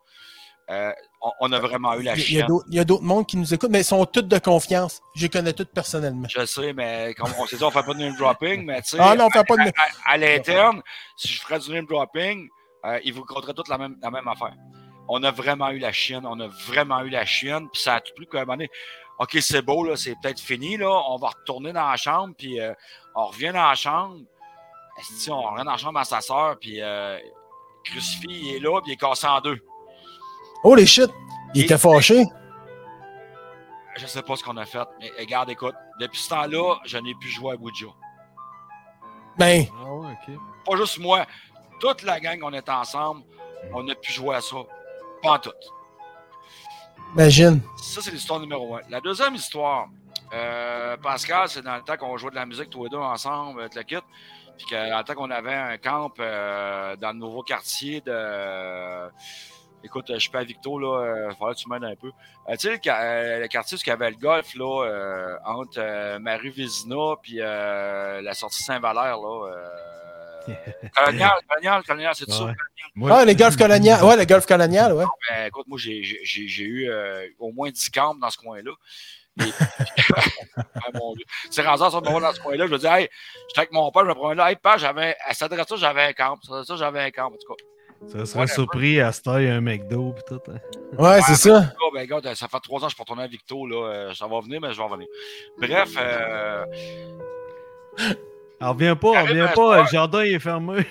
Euh, on, on a vraiment eu la Il y a il y a d'autres mondes qui nous écoutent, mais ils sont toutes de confiance. Je les connais toutes personnellement. Je sais, mais comme on s'est dit, on ne fait pas de name dropping, mais tu sais, Ah non, on fait pas de. à, à l'interne, si je ferais du name dropping, euh, ils vous compteraient toutes la même, la même affaire. On a vraiment eu la chienne, on a vraiment eu la chienne, puis ça a tout pris qu'à un moment donné, OK, c'est beau, là, c'est peut-être fini, là, on va retourner dans la chambre, puis euh, on revient dans la chambre, Esti, on revient dans la chambre à sa soeur, puis Crucifix, il est là, puis il est cassé en deux. Oh les shit! Il était fâché. Je sais pas ce qu'on a fait, mais regarde, écoute, depuis ce temps-là, je n'ai plus joué à Ouija. Ben, Ah ouais, ok. Pas juste moi, toute la gang, on est ensemble, on n'a plus joué à ça. Pas en tout. imagine. Ça, c'est l'histoire numéro un. La deuxième histoire, euh, Pascal, c'est dans le temps qu'on jouait de la musique tous les deux ensemble, avec le kit. Puis que, dans le temps qu'on avait un camp euh, dans le nouveau quartier de. Écoute, je suis pas à Victo, là, il fallait que tu m'aides un peu. Euh, tu sais, le, euh, quartier où il y avait le golf, là, euh, entre euh, Marie-Vézina puis euh, la sortie Saint-Valère, là. Euh, <laughs> colonial, colonial, colonial, c'est ça. Ouais. Moi, Ah, les golf colonial. Ouais, le golf colonial, ouais. Ben, écoute, moi, j'ai, eu euh, au moins 10 camps dans ce coin-là. Et- <laughs> <laughs> Ah, mon Dieu. C'est rendu à ce moment dans ce coin-là. Je me dis, hey, j'étais avec mon père, je me prenais là, hey, père, j'avais, à cette adresse-là, j'avais un camp. À cette adresse-là, j'avais un camp, en tout cas. Ça serait surpris à ce un McDo pis tout. hein. Ouais, c'est ça. Ah, ben, regarde, ça fait trois ans que je suis pas retourné à Victo, là. Euh, Ça va venir, mais je vais revenir. Bref, euh, <laughs> Elle revient pas, elle Arrive revient un pas, le jardin il est fermé.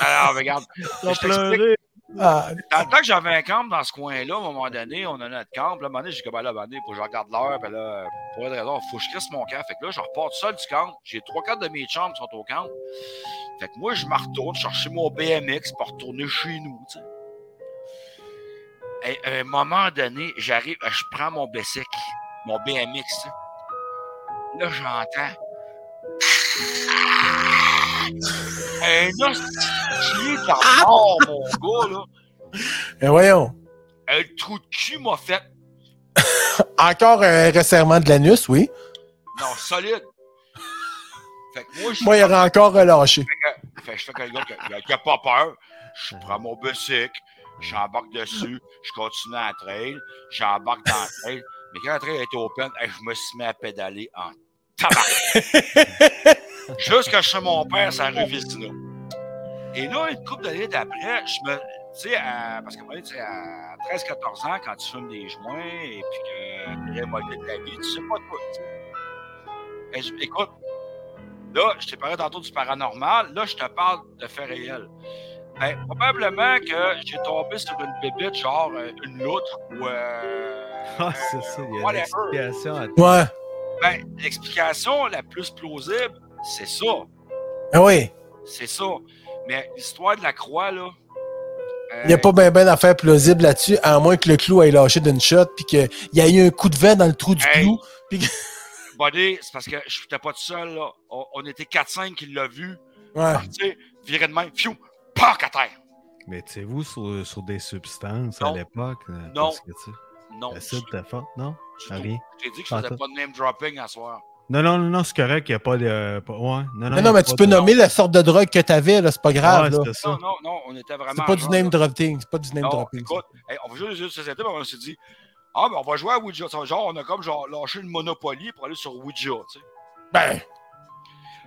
alors, regarde, <laughs> Elle a Je. Ah, Dans le temps que j'avais un camp dans ce coin-là, à un moment donné, on a notre camp. Là, à un moment donné, j'ai dit, ben là, donné, faut que je regarde l'heure. Puis là, pour une raison, faut que je crisse mon camp. Fait que là, je repars tout seul du camp. J'ai trois quarts de mes chambres qui sont au camp. Fait que moi, je me retourne chercher mon BMX pour retourner chez nous, à un moment donné, j'arrive, je prends mon bicycle, mon BMX. Là, j'entends. De mort, mon gars, là. ben voyons. Un trou de cul m'a fait. <laughs> Encore un resserrement de l'anus, oui. Non, solide. Fait que moi, Moi, il aurait encore relâché. fait que je fais que le gars qui- qui a pas peur. Je prends mon bicycle, j'embarque dessus, je continue à trail, j'embarque dans le trail. Mais quand le trail était open, je me suis mis à pédaler en tabac. Jusqu'à chez mon père, ça rue Vézina. Et là, une couple d'années d'après, je me. Tu sais, à- parce que moi, tu sais, à 13-14 ans, quand tu fumes des joints et puis que tu es de ta vie, tu sais pas tout. tu sais. Et je- écoute, là, je t'ai parlé tantôt du paranormal, là, je te parle de faits réels. Ben, probablement que j'ai tombé sur une bébite, genre euh, une loutre ou. Euh, <laughs> Ah, c'est ça, il y a une Whatever. explication à tout. Ouais. ben, l'explication la plus plausible, c'est ça. Ah oui. C'est ça. Mais l'histoire de la croix, là. euh, Il n'y a pas bien ben d'affaires plausibles là-dessus, à moins que le clou ait lâché d'une shot, puis qu'il y a eu un coup de vent dans le trou du Hey. clou. <laughs> Buddy, c'est parce que je n'étais pas tout seul, là. On, on était 4-5 qui l'a vu. Ouais. Tu sais, virer de main, fiou, pac à terre. Mais étiez-vous sur, sur des substances à l'époque? euh, Non. Parce que, tu sais, Non. l'acide était fort, non? rien. J'ai dit que je faisais pas de name dropping à soir. Non, non, non, non, c'est correct, il n'y a pas de. euh, pas- ouais, non, non, Non, mais pas tu peux de- nommer la sorte de drogue que t'avais, là, c'est pas grave, Ouais, là. ça. Non, non, non, on était vraiment. C'est pas du jeunes, name dropping, c'est pas du name dropping. écoute, hey, on va jouer de société, mais on s'est dit, ah, ben on va jouer à Ouija. Genre, on a comme genre lâché une Monopoly pour aller sur Ouija, tu sais. Ben,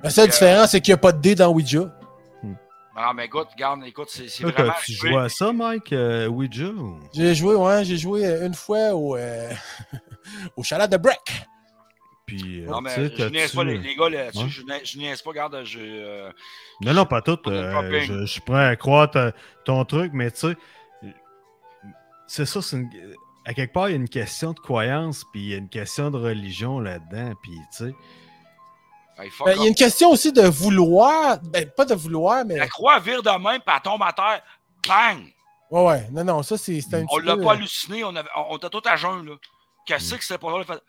la seule Euh, différence, c'est qu'il n'y a pas de dé dans Ouija. Non, mais écoute, regarde, écoute, c'est vraiment. arrivé. joué à ça, Mike, euh, Ouija? ou- J'ai joué, ouais, j'ai joué euh, une fois au, euh, <laughs> au chalet de Breck. Puis, euh, Non, tu mais sais, je niaise pas les, les gars là-dessus. Ouais. Je, niaise- je niaise pas, regarde, je. euh, Non, non, pas tout. Euh, je, je suis prêt à croire ta- ton truc, mais tu sais, c'est ça, c'est une- à quelque part, il y a une question de croyance, puis il y a une question de religion là-dedans, puis tu sais. fuck Ben, Il y a une question aussi de vouloir, ben, pas de vouloir, mais. La croix vire de même, puis elle tombe à terre. Bang! Ouais, ouais, non, non, ça, c'est un On l'a peu, pas halluciné, on, avait, on, on était tout à jeun, là. Qu'est-ce que c'est pas là? Fait!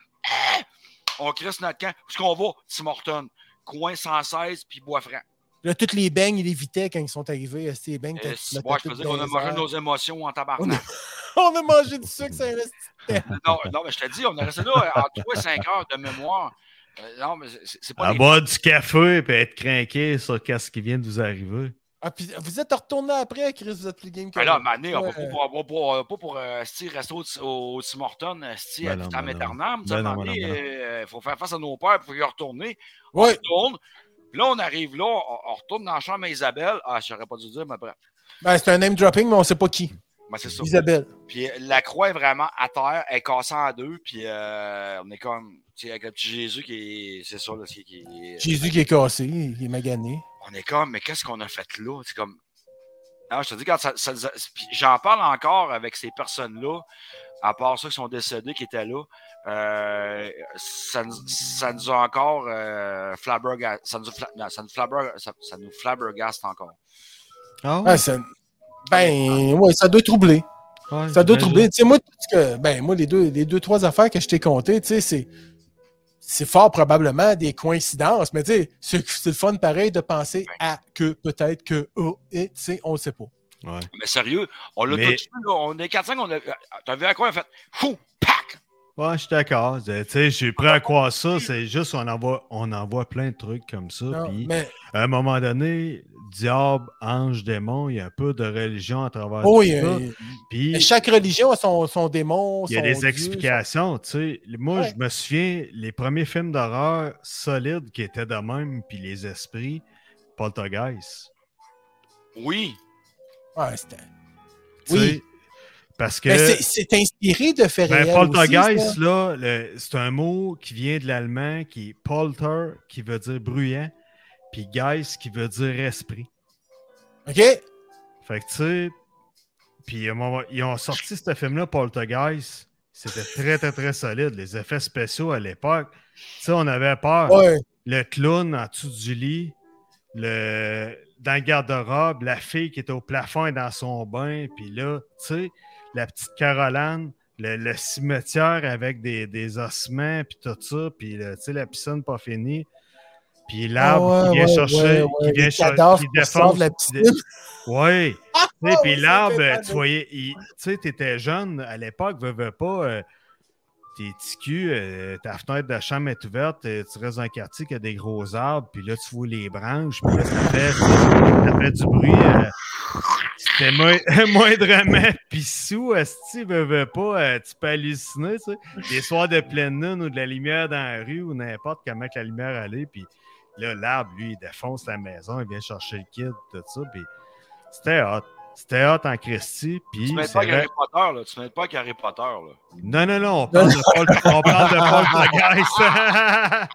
On crisse notre camp. Où est-ce qu'on va? Tim Horton. Coin 116, puis Bois-Franc. Là, toutes les beignes, ils évitaient quand ils sont arrivés. C'était les beignes. Euh, mettais moi, je faisais qu'on a mangé nos émotions en On tabarnak. a, <laughs> on a mangé du sucre, ça reste. <laughs> non, non, mais je te dis, on est resté là en 3 et 5 heures de mémoire. Euh, non, mais c'est- pas À des- boire du café, puis être craqué sur qu'est-ce qui vient de vous arriver. Ah, puis vous êtes retourné après, Chris, vous êtes plus game que Ben là, donné, on va pas pour, pas pour, euh, pour euh, sti, rester au, au Tim Hortons, sti, Ben à non, vitam ben à un Ben euh, il faut faire face à nos pères pour y retourner. On retourne. Puis là, on arrive là, on, on retourne dans la chambre à Isabelle. Ah, je n'aurais pas dû dire, mais bref. Ben, c'est un name dropping, mais on sait pas qui. Ben, c'est ça. Isabelle. Puis euh, la croix est vraiment à terre, elle est cassée en deux, puis euh, on est comme, tu sais, avec le petit Jésus qui est, c'est ça, là, qui, qui est- Jésus qui est cassé, il est magané. On est comme, mais qu'est-ce qu'on a fait là? C'est comme, non, je te dis, quand ça, ça- ça- puis j'en parle encore avec ces personnes-là, à part ceux qui sont décédés, qui étaient là, euh, ça, nous- ça nous a encore euh, flabberga- ça nous, fla- non, ça nous flabber- ça- ça nous flabbergaste encore. Ah Ouais, Ben, ouais, ça doit troubler. ouais, Ça doit troubler. Tu sais, moi, que, ben, moi, les deux, les deux, trois affaires que je t'ai comptées, tu sais, c'est. C'est fort probablement des coïncidences, mais tu sais, c'est le fun pareil de penser à que peut-être que oh, et tu sais, on le sait pas. Ouais. Mais sérieux, on l'a Mais- tout. On est 4-5, on a. T'as vu à quoi on a fait? Fou! Ouais, je suis d'accord. Tu sais, je suis prêt à croire ça. C'est juste on envoie, on envoie plein de trucs comme ça. Non, Puis mais à un moment donné, diable, ange, démon, il y a un peu de religion à travers oh, tout il y a- ça. a- Puis chaque religion a son, son démon. il y a des dieu, explications. tu sais. Moi, Ouais. je me souviens, les premiers films d'horreur solides qui étaient de même, puis les esprits, Poltergeist. Oui. Ouais, c'était. Oui. Parce que. Mais c'est- inspiré de faits Ben, aussi, poltergeist, là, c'est un mot qui vient de l'allemand qui est polter, qui veut dire bruyant, puis geist, qui veut dire esprit. OK? Fait que, tu sais, puis à un moment- ils ont sorti ce film-là, Poltergeist. C'était très, très, très solide. Les effets spéciaux à l'époque, tu sais, on avait peur. Ouais. Le clown en dessous du lit, le... dans le garde-robe, la fille qui était au plafond et dans son bain, puis là, tu sais, la petite Caroline, le, le cimetière avec des, des ossements, puis tout ça, puis sais, la piscine pas finie, puis l'arbre Ah ouais, qui vient ouais, chercher, ouais, qui vient chercher, qui de la défonce. piscine. <laughs> Oui. Ah, puis l'arbre, tu voyais, tu sais, t'étais jeune à l'époque, veux, veux pas, euh, t'es petit cul, euh, ta fenêtre de chambre est ouverte, euh, tu restes dans un quartier qui a des gros arbres, puis là, tu vois les branches, puis là, ça fait, du bruit. euh, C'était moins, <laughs> moindrement pissou, si veux, veux pas, euh, tu peux halluciner, tu sais. Des soirs de pleine lune ou de la lumière dans la rue ou n'importe comment la lumière allait, puis là, l'arbre, lui, il défonce la maison, il vient chercher le kid, tout ça, puis c'était hot. C'était hot en Christie, puis Tu m'aides c'est pas Harry Potter, là. Tu m'aides pas avec Harry Potter, là. non, non, non, on parle de Paul, on parle de Poltergeist. <laughs>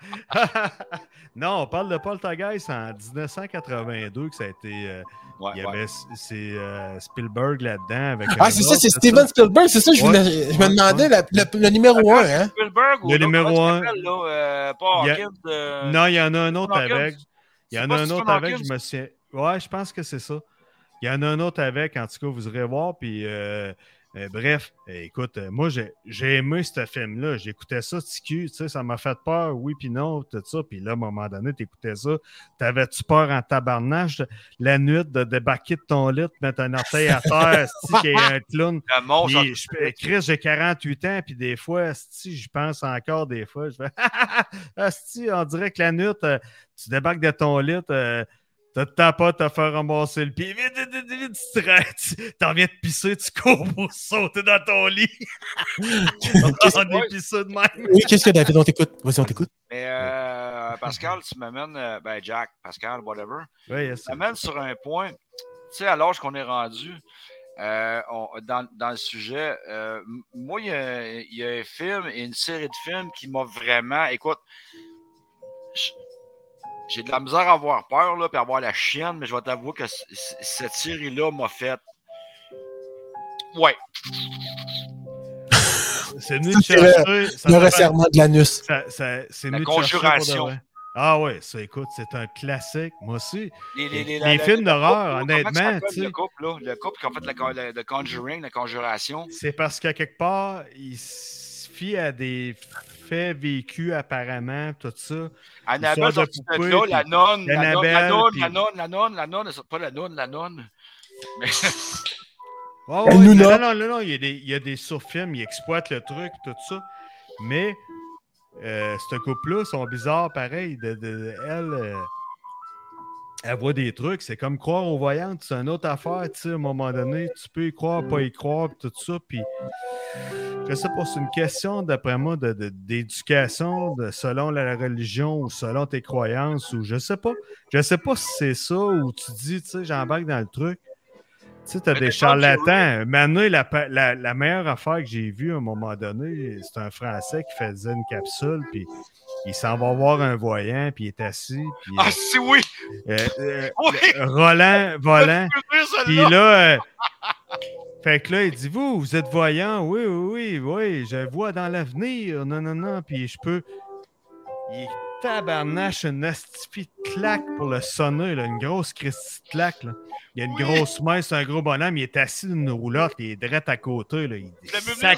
non, on parle de Poltergeist en 1982 que ça a été. euh, Ouais, il y ouais. avait c'est euh, Spielberg là-dedans avec. Ah, c'est ça, c'est Steven Spielberg, c'est ça, je, Ouais. voulais- je me demandais, ouais. la- le, le numéro 1, hein? Spielberg ou Le numéro comment un. il s'appelle, là, euh, euh, Non, il y en a un autre avec. Il y en a un autre avec, je me souviens. Ouais, je pense que c'est ça. Il y en a un autre avec, en tout cas, vous irez voir. Puis euh, Euh, bref, euh, écoute, euh, moi, j'ai j'ai aimé ce film-là. J'écoutais ça, TQ, tu sais, ça m'a fait peur, oui, puis non, tout ça. Puis là, à un moment donné, t'écoutais ça. T'avais-tu peur en tabarnage la nuit de débarquer de ton lit, de mettre un orteil à terre, <laughs> si qu'il y a un clown? Le monstre. Puis, je- Chris, j'ai 48 ans, puis des fois, asti, je pense encore des fois, je fais <laughs> Asti, on dirait que la nuit, euh, tu débarques de ton lit, euh, t'as de temps pas de te faire ramasser le pied. Vite, vite, vite, vite, tu te t'en viens de pisser, tu cours pour sauter dans ton lit. <laughs> Qu'est-ce- on est pissé de même. Oui, qu'est-ce que David, on t'écoute? Vas-y, on t'écoute. Mais euh, Pascal, tu m'amènes, euh, ben Jack, Pascal, whatever, Oui, yes. tu m'amènes sur un point, tu sais, à l'âge qu'on est rendu, euh, on- dans, dans le sujet, euh, moi, il y, a, il y a un film et une série de films qui m'a vraiment, écoute, j- j'ai de la misère à avoir peur, là, puis à avoir la chienne, mais je vais t'avouer que cette série-là m'a fait. Ouais, <laughs> C'est venu le- chercher. ça Le resserrement de l'anus. C'est La de Conjuration. Ah ouais, ça écoute, c'est un classique. Moi aussi. Les, Les la- la- films le d'horreur, couple, là, comment honnêtement. Le couple, là, le couple qui a fait le, le Conjuring, la Conjuration. C'est parce qu'à quelque part, il fie à des faits vécus apparemment, tout ça. Annabelle, sortie de poupée, là, la nonne, la nonne, la nonne, puis- la nonne, la nonne, la nonne, pas la nonne, la nonne. Mais Oh, oui, non, l'a- non, non, non, il y a des, il y a des surfilms, ils exploitent le truc, tout ça. Mais euh, ce couple-là sont bizarres pareil. De, de- elle, euh, elle voit des trucs. C'est comme croire aux voyantes. C'est une autre affaire, tu sais, à un moment donné. Tu peux y croire, pas y croire, tout ça. Puis, sais pas, c'est une question, d'après moi, de- d'éducation de, selon la religion ou selon tes croyances, ou je sais pas. Je sais pas si c'est ça ou tu dis, tu sais, j'embarque dans le truc. Tu sais, t'as des charlatans. Maintenant, la, la, la meilleure affaire que j'ai vue à un moment donné, c'est un Français qui faisait une capsule, puis il s'en va voir un voyant, puis il est assis, puis ah, si oui! euh, euh, Oui! Roland, <laughs> volant. Puis là, euh, fait que là, il dit Vous, vous êtes voyant Oui, oui, oui, oui, je vois dans l'avenir. Non, non, non. Puis je peux. Il tabarnache une astifie de claque pour le sonner, là, une grosse Christie de claque. Là. Il y a une Oui. grosse main, c'est un gros bonhomme, il est assis dans une roulotte, il est direct à côté. Là, il Tu l'as vu venir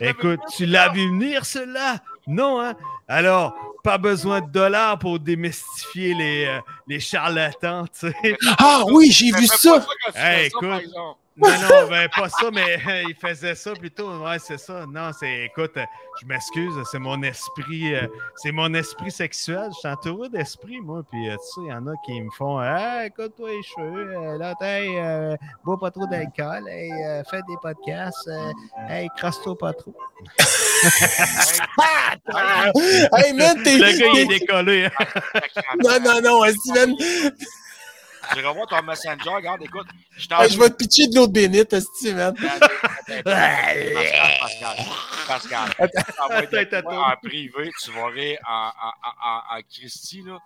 Écoute, venir, tu l'as vu venir, cela? Non, hein? Alors, pas besoin de dollars pour démystifier les, euh, les charlatans, tu sais. Ah oui, j'ai vu ça. Hey, ça, écoute. Non, non, ben pas ça, mais <laughs> il faisait ça plutôt. Ouais, c'est ça. Non, c'est, écoute, euh, je m'excuse, c'est mon esprit, euh, c'est mon esprit sexuel. Je suis entouré d'esprit, moi. Puis, euh, tu sais, il y en a qui me font, ah, écoute-toi les cheveux, euh, là, hey, euh, bois pas trop d'alcool, hey, euh, fais des podcasts, euh, hey, crasse-toi pas trop. <laughs> <laughs> Hey man, t'es. Le gars, il est décollé. hein. Non, non, non, Je <laughs> revois ton messenger, regarde, écoute. Je Hey, je vais te pitcher de l'eau de bénite, Steven. Pascal, Pascal, Pascal, en privé, tu vas rire en, en, en, en, en Christie, là.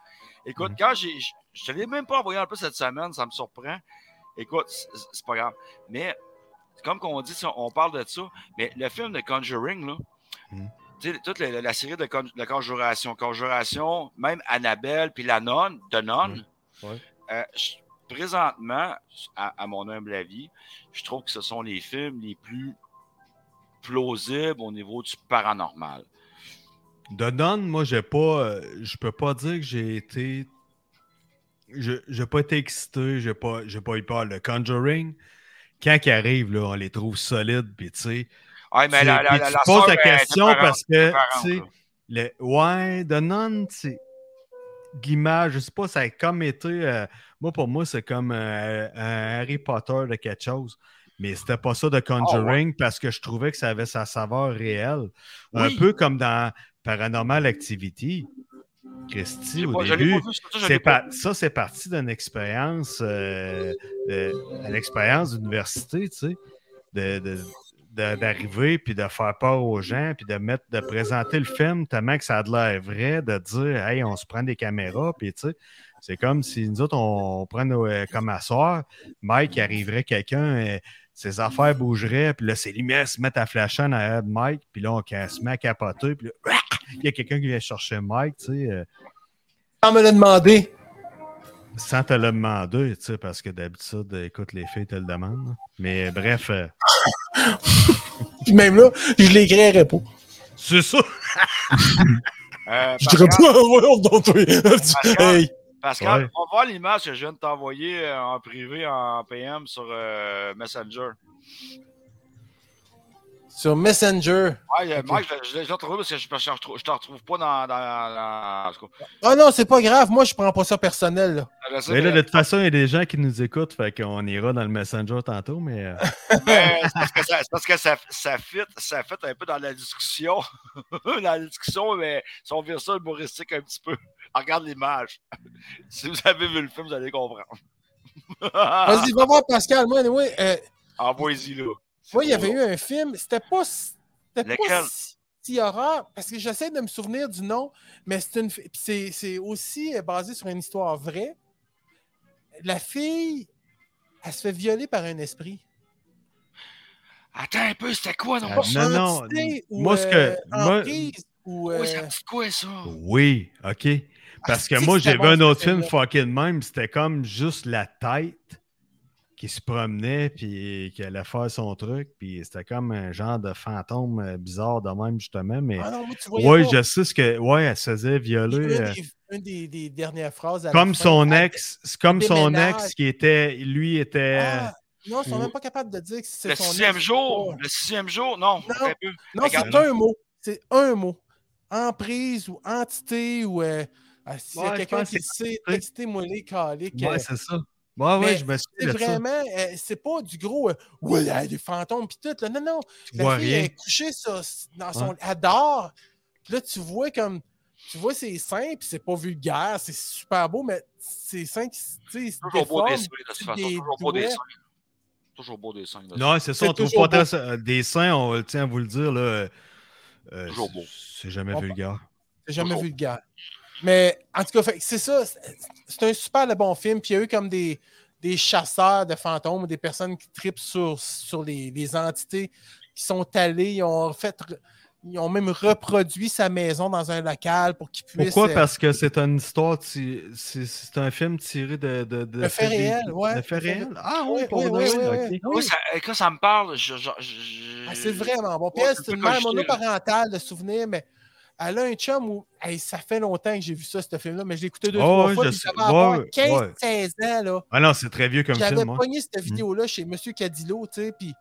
Écoute, quand j'ai. je- te l'ai même pas envoyé un peu cette semaine, ça me surprend. Écoute, c'est pas grave. Mais, comme qu'on dit, on parle de ça, mais le film de Conjuring, là, Toute la, la série de, de Conjuration, Conjuration, même Annabelle, puis la nonne, de nonne, Ouais. euh, présentement, à, à mon humble avis, je trouve que ce sont les films les plus plausibles au niveau du paranormal. De Nun, moi, j'ai pas. euh, je peux pas dire que j'ai été. Je j'ai pas été excité, j'ai pas, j'ai pas eu peur. Le Conjuring, quand il arrive, là, on les trouve solides, puis tu sais. Ouais, mais tu- la, tu poses la est question parce que, tu sais, ouais, de Nun, c'est. L'image, je sais pas, ça a comme été. euh, moi, pour moi, c'est comme euh, un Harry Potter de quelque chose. Mais c'était pas ça de Conjuring parce que je trouvais que ça avait sa saveur réelle. Un Oui. peu comme dans Paranormal Activity. Christy, au pas- début, pas vu, ça c'est l'ai pas pas- ça, c'est parti d'une expérience, euh, de, d'université, tu sais, de, de- de- d'arriver puis de faire peur aux gens puis de mettre, de présenter le film tellement que ça a de l'air vrai, de dire, hey, on se prend des caméras, puis tu sais, c'est comme si nous autres, on, on prend nos, euh, comme à soir, Mike, il arriverait quelqu'un, euh, ses affaires bougeraient, puis là, ses lumières se mettent à flasher en arrière de Mike, puis là, on se met à capoter, puis là, <laughs> il y a quelqu'un qui vient chercher Mike, tu sais. euh, On me l'a demandé. Sans te le demander, tu sais, parce que d'habitude, écoute, les filles te le demandent. Mais bref, euh, même là, je l'écrirais pas. c'est ça. <laughs> Euh, Je dirais pas, voyons donc, toi. Hey. Pascal, Ouais. on va voir l'image que je viens de t'envoyer euh, en privé, en PM sur euh, Messenger. Sur Messenger. Ouais, euh, Ok. Mike, je, je l'ai retrouvé parce que je ne te retrouve pas dans. dans, dans- Ah non, c'est pas grave. Moi, je prends pas ça personnel. Là. je sais, Mais là, de toute façon, il y a des gens qui nous écoutent, fait qu'on ira dans le Messenger tantôt, mais euh, mais <laughs> c'est parce que, ça, c'est parce que ça, ça, fit, ça fit un peu dans la discussion. <laughs> dans la discussion, mais si on vire ça humoristique un petit peu, regarde l'image. <laughs> si vous avez vu le film, vous allez comprendre. Vas-y, va voir Pascal. Moi, anyway, euh, Envoyez-y là. Moi, il y avait eu un film. C'était pas, c'était pas si, si horreur. Parce que j'essaie de me souvenir du nom, mais c'est une. C'est, c'est aussi euh, basé sur une histoire vraie. La fille, elle se fait violer par un esprit. Attends un peu, c'était quoi, non? Ah, non, non. Moi, ce que- euh, moi- emprise ou, Oui, euh, ça me dit quoi, ça? oui, OK. Parce que Ah, moi, c'est j'ai vu bon, un autre film fucking même, c'était comme juste la tête qui se promenait puis qui allait faire son truc, puis c'était comme un genre de fantôme euh, bizarre de même, justement, mais... Ah non, Ouais, pas. je sais ce que... Ouais, elle se faisait violer... Une, euh, des, une des- des dernières phrases. à la Comme son ex, comme son ex qui était, lui était. Ah, non, ils sont ou- même pas capables de dire que c'est Le son sixième ex, jour, pas- le sixième jour, non, Non. c'est un mot. C'est un mot. Emprise ou entité ou. euh, ah, S'il y Ouais, a je quelqu'un qui sait, textez-moi les caliques. Ouais, c'est ça. Ouais, mais ouais, je me suis c'est vraiment. euh, c'est pas du gros. euh, ouais, des fantômes pis tout. Là. Non, non. Tu La vois fille rien. est couchée sur- dans son. Elle dort. Puis là, tu vois comme. Tu vois ses seins, puis c'est pas vulgaire, c'est super beau, mais ses seins qui tu sais, Toujours beau dessin, de toute façon. des Toujours beau dessin. Toujours beau dessin. Non, c'est ça, C'est on trouve toujours pas ça- des seins, on le tient à vous le dire. Là, euh, euh, Toujours c'est- beau. C'est jamais On- vulgaire. C'est jamais Toujours. vulgaire. Mais en tout cas, fait c'est ça. c'est- un super de bon film. Puis il y a eu comme des, des chasseurs de fantômes, des personnes qui tripent sur, sur les, les entités qui sont allés. Ils ont fait. Ils ont même reproduit sa maison dans un local pour qu'il puisse. Pourquoi? euh, Parce que c'est une histoire, c'est c'est un film tiré de. De, de faits réels, vécus. ouais. De faits- réels? Ah Oui, oui, pour oui, oui, oui, ça- euh, quand ça me parle, je. je- je- Ah, c'est vraiment bon. Puis c'est c'est un une mère monoparentale de souvenirs, mais elle a un chum où hey, ça fait longtemps que j'ai vu ça, ce film-là, mais je l'ai écouté deux, Oh, trois fois. je puis sais. j'avais avoir Ouais, 15-16 ans, là. Ah non, c'est très vieux comme J'avais film. moi. pogné cette Mm. vidéo-là chez Monsieur Cadillo, tu sais, puis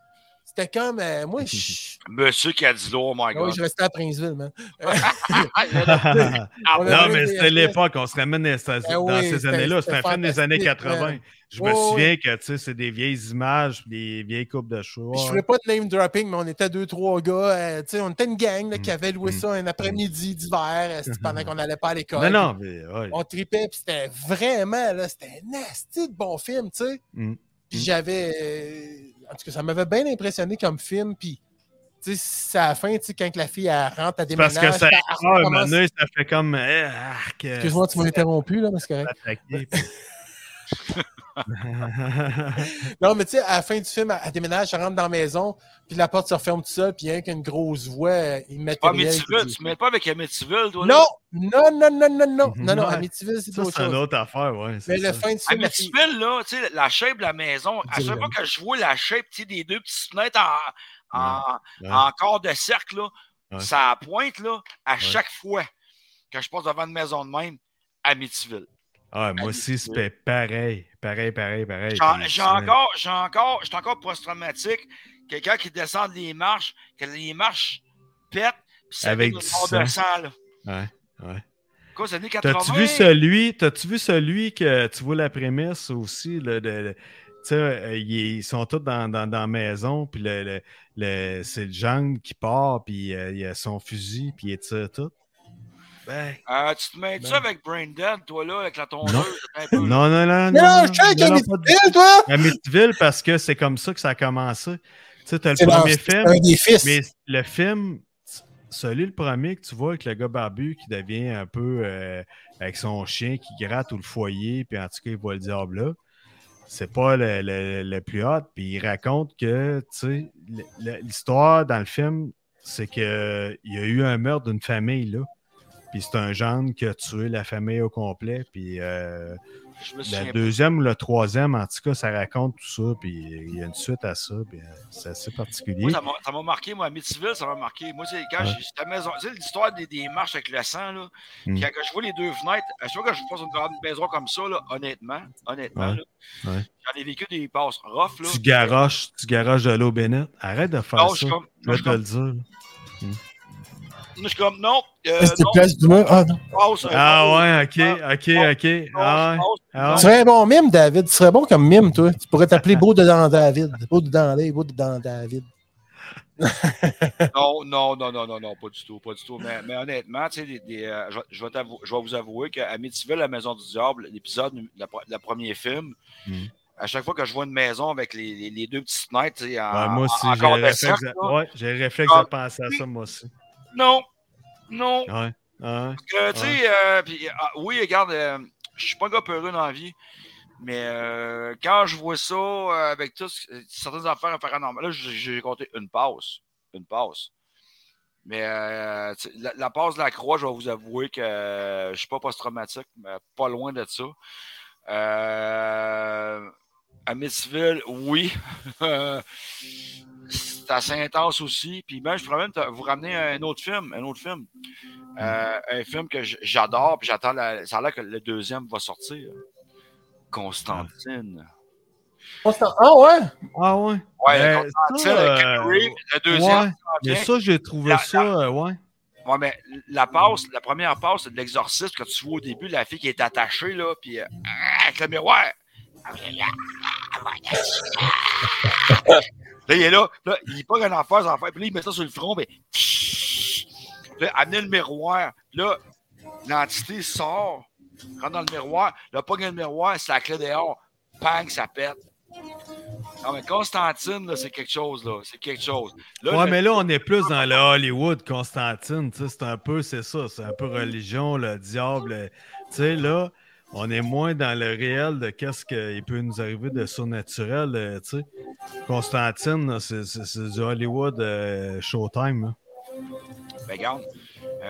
c'était comme, euh, moi, je... <laughs> Monsieur Cadillo, oh my Ah oui, god. je restais à Princeville, man. Ah, <laughs> Ah, non, <laughs> avait mais c'était l'époque, on se ramène dans, ces- Ben dans oui, ces c'était- années-là. C'est un c'était film des années fantastique, 80. Je me Oh, souviens que tu sais, c'est des vieilles images, des vieilles coupes de. Puis Je ferais pas de name dropping, mais on était deux, trois gars. euh, tu sais, on était une gang là, qui Mm. avait loué Mm. ça un après-midi d'hiver euh, pendant qu'on n'allait pas à l'école. Non, non, mais ouais. On tripait, puis c'était vraiment, là, c'était un nasty de bon film, tu sais. Mm. Puis Mm. j'avais. euh, en tout cas, ça m'avait bien impressionné comme film. Puis, tu sais, c'est à la fin, tu sais, quand la fille elle rentre à C'est déménage. parce que ça ah, donné, ça fait comme. eh, Excuse-moi, tu m'as interrompu, là, attaqué, puis- Non, mais tu sais, à la fin du film, elle, elle déménage, elle rentre dans la maison, puis la porte se referme tout seul, puis il y a un qu'une grosse voix euh, Ah, immatérielle. Amityville, qui- tu ne mets pas avec Amityville, toi? là? Non, non, non, non, non, non, <laughs> non, non. Amityville, c'est Ça, autre c'est une chose. autre affaire, ouais. c'est Mais le fin du film, Amityville, là, tu sais, la shape de la maison, à chaque fois que je vois la shape tu sais, des deux petites fenêtres en, en, Ouais. en corps de cercle, là, Ouais. ça pointe là, à chaque fois que je passe devant une maison de même, Amityville. Ah, moi aussi, c'était pareil. Pareil, pareil, pareil. J'ai encore, j'ai encore, j'étais encore post-traumatique. Quelqu'un qui descend les marches, que les marches pètent, puis ça Avec du de sang. sang, là. Ouais, ouais. Quoi, c'est années 80? T'as-tu vu celui, t'as-tu vu celui que tu vois la prémisse aussi, le, le- le- tu sais, euh, ils, ils sont tous dans, dans, dans la maison, puis le, le- le- c'est le jungle qui part, puis euh, il a son fusil, puis il tire tout. Ben, Euh, tu te mets Ben. ça avec Brain Dead, toi, là, avec la tondeuse? un peu, là? non, non, non, Non, non, je qu'Amityville, pas du- toi! Amityville, parce que c'est comme ça que ça a commencé. Tu sais, t'as le premier film, un des fils. mais le film, celui le premier que tu vois avec le gars barbu qui devient un peu euh, avec son chien qui gratte ou le foyer, puis en tout cas, il voit le diable là. C'est pas le, le- le plus hot. Puis il raconte que, tu sais, l'histoire dans le film, c'est qu'il y a eu un meurtre d'une famille là. Puis c'est un gendre qui a tué la famille au complet. Puis euh, pas. deuxième ou le troisième, en tout cas, ça raconte tout ça, puis il y a une suite à ça, puis euh, c'est assez particulier. Moi, ça m'a- marqué, moi, à ça m'a marqué. Moi, c'est quand Ouais. j'ai cette maison, tu sais, l'histoire des, des marches avec le sang, là, Mm. quand je vois les deux fenêtres, à chaque fois que je passe une grande maison comme ça, là, honnêtement, honnêtement, Ouais. là, Ouais. j'en ai vécu des passes rough, là. Tu garoches, tu garoches de l'eau bénite. Arrête de faire Non, ça. je comme, vais te le dire. Je suis comme, non, euh, non, places du mur? Ah, non. passe, euh, Ah ouais, ok, ok, ok. non, Ah ouais. Ah. Tu serais un bon mime, David. Tu serais bon comme mime, toi. Tu pourrais t'appeler Beau dedans David. Beau dedans l'œil, Beau dedans David. <laughs> Non, non, non, non, non, non, pas du tout, pas du tout. Mais, mais honnêtement, tu sais, des- des, euh, je, vais- je vais t'avou- je vais vous avouer qu'à Amityville, la Maison du Diable, l'épisode, le, premier film, Mhm. à chaque fois que je vois une maison avec les, les, les deux petites fenêtres, tu sais, en, Ouais, moi aussi, j'ai réflexe, ouais, réflexe Ah. de penser à ça, moi aussi. Non, non. Ouais. Ouais. Tu sais, euh, ah, oui, regarde, euh, je suis pas un gars peureux dans la vie, mais euh, quand je vois ça euh, avec tout, ce- certaines affaires paranormales, là, j'ai compté une passe. Une passe. Mais euh, la, la passe de la croix, je vais vous avouer que je suis pas post-traumatique, mais pas loin de ça. Euh, à Mitzville, oui. <laughs> C'est assez intense aussi. Puis même, je pourrais même vous ramener un autre film. Un autre film. Euh, un film que j'adore, puis j'attends. la- Ça a l'air que le deuxième va sortir. Constantine. Ah ouais? Ah ouais. Ouais, Ben, Constantine, ça, avec euh, le deuxième. Ouais. ça Mais ça, j'ai trouvé La- ça, euh, ouais. Ouais, mais la passe, la première passe, c'est de l'exorcisme que tu vois au début, la fille qui est attachée, là, puis euh, avec le miroir. Là, il est là, là il pas un affaire, puis là, il met ça sur le front, mais. Là, amener le miroir. Là, l'entité sort, rentre dans le miroir, là, pas le miroir, c'est la clé dehors. Bang, ça pète. Non, mais Constantine, là, c'est quelque chose, là. C'est quelque chose. Là, Ouais, le- mais là, on est plus dans le Hollywood, Constantine. tu sais, C'est un peu, c'est ça. C'est un peu religion, le diable. Tu sais, là, on est moins dans le réel de qu'est-ce qu'il peut nous arriver de surnaturel. euh, Tu sais, Constantine, c'est du Hollywood euh, Showtime. là. Ben, regarde.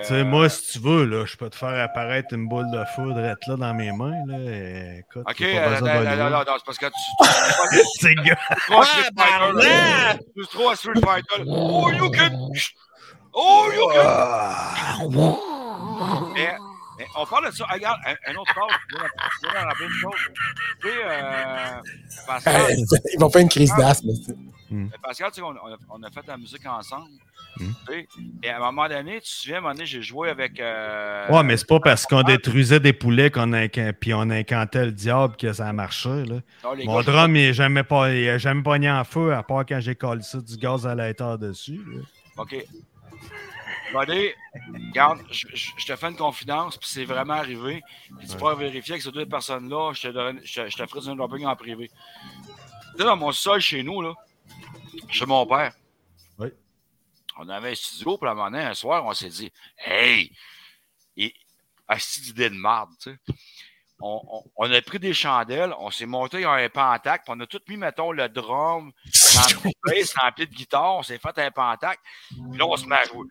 Tu sais, Euh, moi, si tu veux, là, je peux te faire apparaître une boule de feu drette là dans mes mains. Là, et, écoute, Ok, euh, non, c'est parce que tu. tu- C'est gars. tu trop à Street Fighter. Oh, you can. Oh, you can. Mais, mais on parle de ça. Ah, Regarde, un, un autre. Je viens chose. Tu sais, euh, Pascal, Ils vont faire une crise d'asthme. Mais Pascal, tu sais, on, on a, on a fait la musique ensemble. Hmm. tu sais. Et à un moment donné, tu te souviens, à un moment donné, j'ai joué avec. euh, Ouais, mais c'est pas parce qu'on détruisait des poulets qu'on puis on incantait le diable que ça marchait. Là. non, les Mon gars, drum, il n'a jamais, pas- il a jamais pogné en feu, à part quand j'ai collé ça du gaz à lighter dessus. là. OK. Buddy, regarde, je, te fais une confidence, puis c'est vraiment arrivé. Puis tu pourras vérifier avec ces deux personnes-là, je te, donne- je, je te ferai du dropping en privé. Tu sais, dans mon sol chez nous, là, chez mon père, Oui. on avait un studio, puis à un moment donné, un soir, on s'est dit, hey, et, asti d'idée de marde, tu sais. On, on- on a pris des chandelles, on s'est monté un pentacle, puis on a tout mis, mettons, le drum, <laughs> dans le bass, rempli de guitare, on s'est fait un pentacle, puis là, on se met à jouer.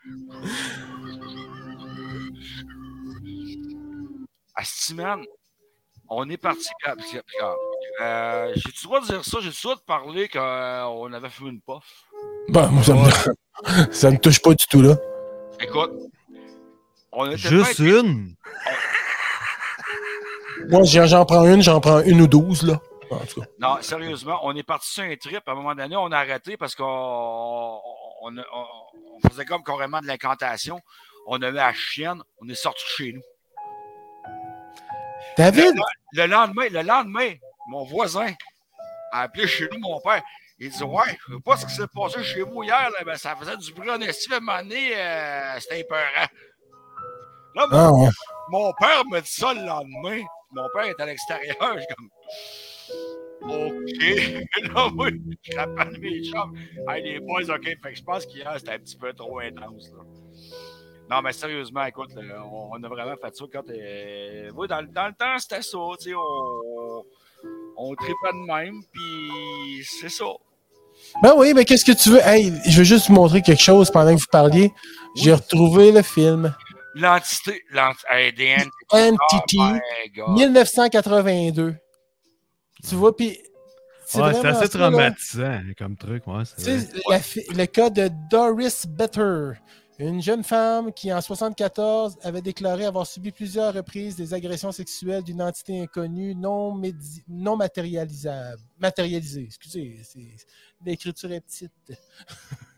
Asti, man, on est parti. euh, J'ai-tu le droit de dire ça? J'ai-tu le droit de parler qu'on avait fumé une puff? Bon, moi, ça me, <laughs> ça me touche pas du tout, là. Écoute, on était Juste une? Moi, j'en prends une, j'en prends une ou douze, là. En tout cas. Non, sérieusement, on est parti sur un trip. À un moment donné, on a arrêté parce qu'on on, on- on- on faisait comme carrément de l'incantation. On avait la chienne, on est sorti chez nous. David, Le lendemain, le lendemain, mon voisin a appelé chez nous mon père. Il dit Ouais, je sais pas ce qui s'est passé chez vous hier, là, ben, ça faisait du bruit en estime euh, c'était épeurant. Là, mon, ah, ouais. mon père me dit ça le lendemain. Mon père est à l'extérieur. Je suis comme OK. <laughs> là, moi, je rappelle mes chums. Hey, les boys, OK. Fait que je pense qu'hier, c'était un petit peu trop intense. Là. Non, mais sérieusement, écoute, là, on, on a vraiment fait ça quand. euh, oui, dans, le- dans le temps, c'était ça. Tu sais, on, on tripait de même, puis c'est ça. Ben oui, mais qu'est-ce que tu veux? Hey, je veux juste vous montrer quelque chose pendant que vous parliez. J'ai retrouvé le film. L'entité. l'ent- hey, the entity. Entity, Oh my God. 1982. Tu vois, puis. c'est Ouais, assez là. traumatisant comme truc. Ouais, la le cas de Doris Better, une jeune femme qui, en 74, avait déclaré avoir subi plusieurs reprises des agressions sexuelles d'une entité inconnue non, médi- non matérialisable. Matérialisée, excusez, c'est- l'écriture est petite. <laughs>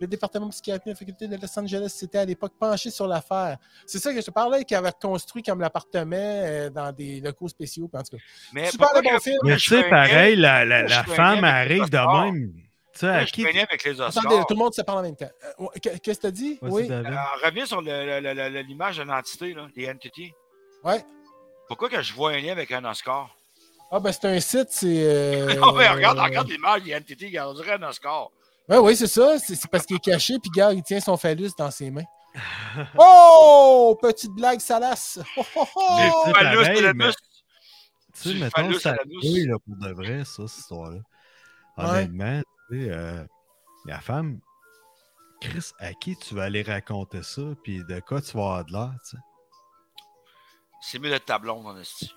Le département psychiatrie de la faculté de Los Angeles s'était à l'époque penché sur l'affaire. C'est ça que je te parlais, qui avait construit comme l'appartement euh, dans des locaux spéciaux. En tout cas, Mais Super bon film. Mais tu sais, pareil, la, la, femme arrive de même. Tu sais, qui. suis venu avec les Oscars. attendez, tout le monde se parle en même temps. Euh, Qu'est-ce que tu as dit? Oui. Euh, reviens sur l'image de l'entité, les entities. Ouais. Pourquoi que je vois un lien avec un Oscar? Ah, ben c'est un site, c'est. <laughs> euh, Non, mais regarde, regarde l'image des entités, regarde, on dirait un Oscar. Ouais, oui, c'est ça. C'est parce qu'il est caché, puis gars, il tient son phallus dans ses mains. <laughs> Oh! Petite blague salace. <laughs> Oh, oh, oh! C'est phallus la. Tu sais, mettons, ça oui, là, pour de vrai, ça, cette histoire-là. Honnêtement, tu sais, euh, la femme, Chris, à qui tu vas aller raconter ça, puis de quoi tu vas avoir de l'air, tu sais? C'est mieux d'être tablon dans le style.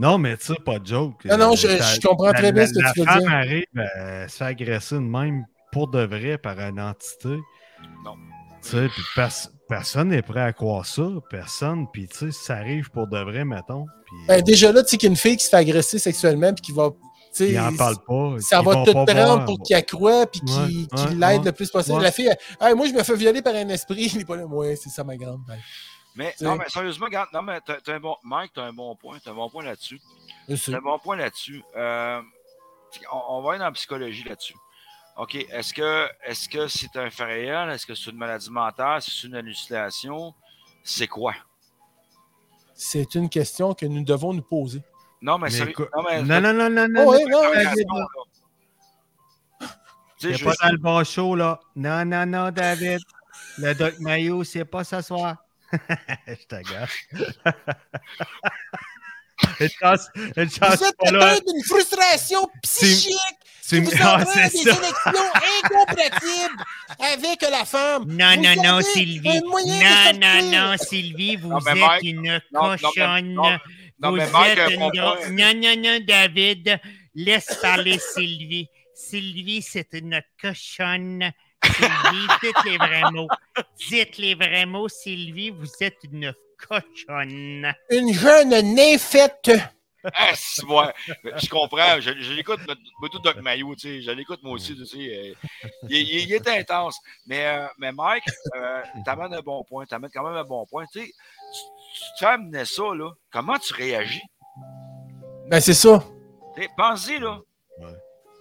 Non, mais tu sais, pas de joke. Non, non, Euh, je- comprends très la- bien la- ce que tu La veux femme dire. arrive, euh, se fait agresser de même pour de vrai par une entité. Non. Tu sais, puis pers- personne n'est prêt à croire ça. Personne. Puis, tu sais, si ça arrive pour de vrai, mettons. Ben, déjà là, tu sais qu'il y a une fille qui se fait agresser sexuellement, puis qui va. tu sais, ils n'en parlent pas. Ça va tout prendre voir. pour qu'il accroît, puis qu'il Ouais, qu'il ouais, l'aide ouais. le plus possible. Ouais. La fille, elle, Hey, moi, je me fais violer par un esprit. <laughs> Il est pas là. Ouais, c'est ça, ma grande. Ben, Mais non, mais sérieusement, regarde, non, mais t'as, t'as un bon. Mike, t'as un bon point. T'as un bon point là-dessus. T'as un bon point là-dessus. Euh, on, on va aller dans la psychologie là-dessus. OK. Est-ce que est-ce que c'est un fait réel? Est-ce que c'est une maladie mentale? Est-ce que c'est une hallucination? C'est quoi? C'est une question que nous devons nous poser. Non, mais, Mais sérieux- non, mais Non, non, non, non, non. Oh, non. non, sais, C'est pas dans le bon show, là. Non, non, non, David. Le Doc Mayo, c'est pas ce soir. <laughs> Je t'agace. <laughs> une chance, une chance, Vous êtes atteint d'une frustration psychique qui vous <laughs> Ah, c'est des ça. élections incompatibles avec la femme. Non, Vous non, non, Sylvie. Non, non, non, Sylvie, vous Non, êtes Mike- une non, cochonne. non, non, vous mais Mike a êtes un une. Non, non, non, David, laisse parler Sylvie. Sylvie, c'est une cochonne. Sylvie, dites les vrais mots. Dites les vrais mots, Sylvie, vous êtes une cochonne. Une jeune nymphette. Ah, c'est ouais. Je comprends. Je, je l'écoute, tout Doc Mayo, tu sais. Je l'écoute moi aussi, tu sais. Il, il- il est intense. Mais, euh, mais Mike, euh, t'amènes un bon point. T'amènes quand même un bon point. Tu sais, tu, amener ça, là. Comment tu réagis? Ben, c'est ça. Pense-y, là. Ouais.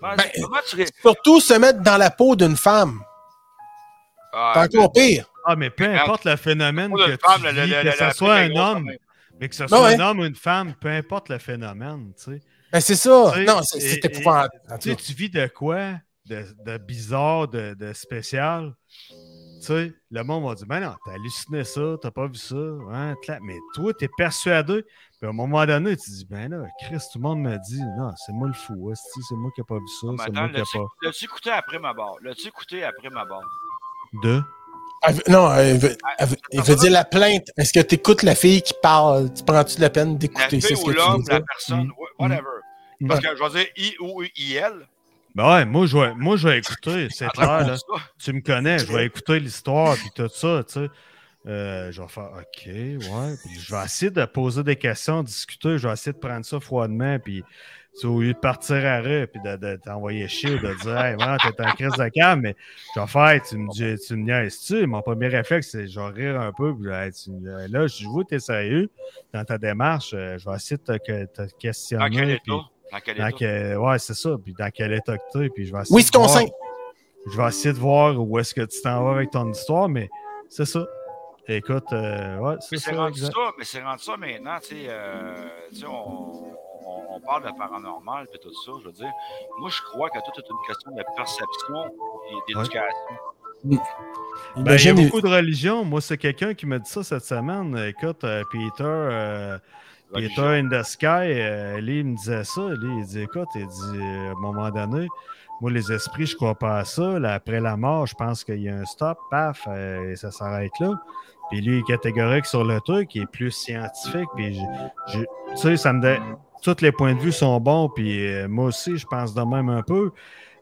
Ben, Comment tu réagis? Surtout se mettre dans la peau d'une femme. Ah, C'est encore pire. Ah, mais peu importe le phénomène que femme, tu que ce soit un homme, même. mais que ce Non, soit ouais. un homme ou une femme, peu importe le phénomène, tu sais. Ben, c'est ça. Tu sais, Non, c'est épouvantable. Tu sais, tu vis de quoi? De, de bizarre, de, de spécial? Tu sais, le monde va dire, ben non, t'as halluciné ça, t'as pas vu ça, hein, mais toi, t'es persuadé. Puis à un moment donné, tu dis, ben là, Chris, tout le monde me dit, non, c'est moi le fou, c'est moi qui n'ai pas vu ça, Mais c'est moi qui n'ai l'as-tu pas. l'as-tu écouté après ma barre? L'as-tu écouté après ma barre? De? Non, elle veut, elle veut- il veut dire la plainte. Est-ce que tu écoutes la fille qui parle? Tu prends-tu la peine d'écouter? C'est ce ou que tu l'homme, veux la dire? personne, Mm. wha- whatever. Mm. Parce que je vais dire I ou IL. Ben ouais, moi, je vais, moi, je vais écouter, c'est clair, là. Tu me connais, je vais <laughs> écouter l'histoire, puis tout ça, tu sais. Euh, je vais faire OK, ouais. Puis je vais essayer de poser des questions, discuter. Je vais essayer de prendre ça froidement. Puis tu au lieu de partir à rue, puis de, de t'envoyer chier ou de dire Hey, ouais, t'es en crise de cam, mais je vais faire, tu me dis, tu me niaises-tu? Mon premier réflexe, c'est je vais rire un peu. Puis hey, tu là, je vois que t'es sérieux? Dans ta démarche. euh, je vais essayer de te, que- te Dans questionner. quel état? puis Dans quel dans état? quel- ouais, c'est ça. Puis dans quel état que t'es. Puis je vais essayer Oui, de ce sait. je vais essayer de voir où est-ce que tu t'en vas avec ton histoire, mais c'est ça. Écoute, euh, ouais, c'est Mais c'est ça. rendu exact. ça, mais c'est rendu ça maintenant, tu sais, euh, tu sais, on, on, on parle de paranormal et tout ça, je veux dire. Moi, je crois que tout est une question de perception et d'éducation. Ben, il y a beaucoup de religions. Moi, c'est quelqu'un qui m'a dit ça cette semaine. Écoute, euh, Peter, euh, Peter in the Sky, euh, lui, il me disait ça. Lui, il dit écoute, il dit à un moment donné, moi, les esprits, je crois pas à ça. Là, après la mort, je pense qu'il y a un stop, paf, euh, et ça s'arrête là. Puis lui, il est catégorique sur le truc, il est plus scientifique. Puis, je- je- tu sais, ça me donne- Tous les points de vue sont bons, puis euh, moi aussi, je pense de même un peu.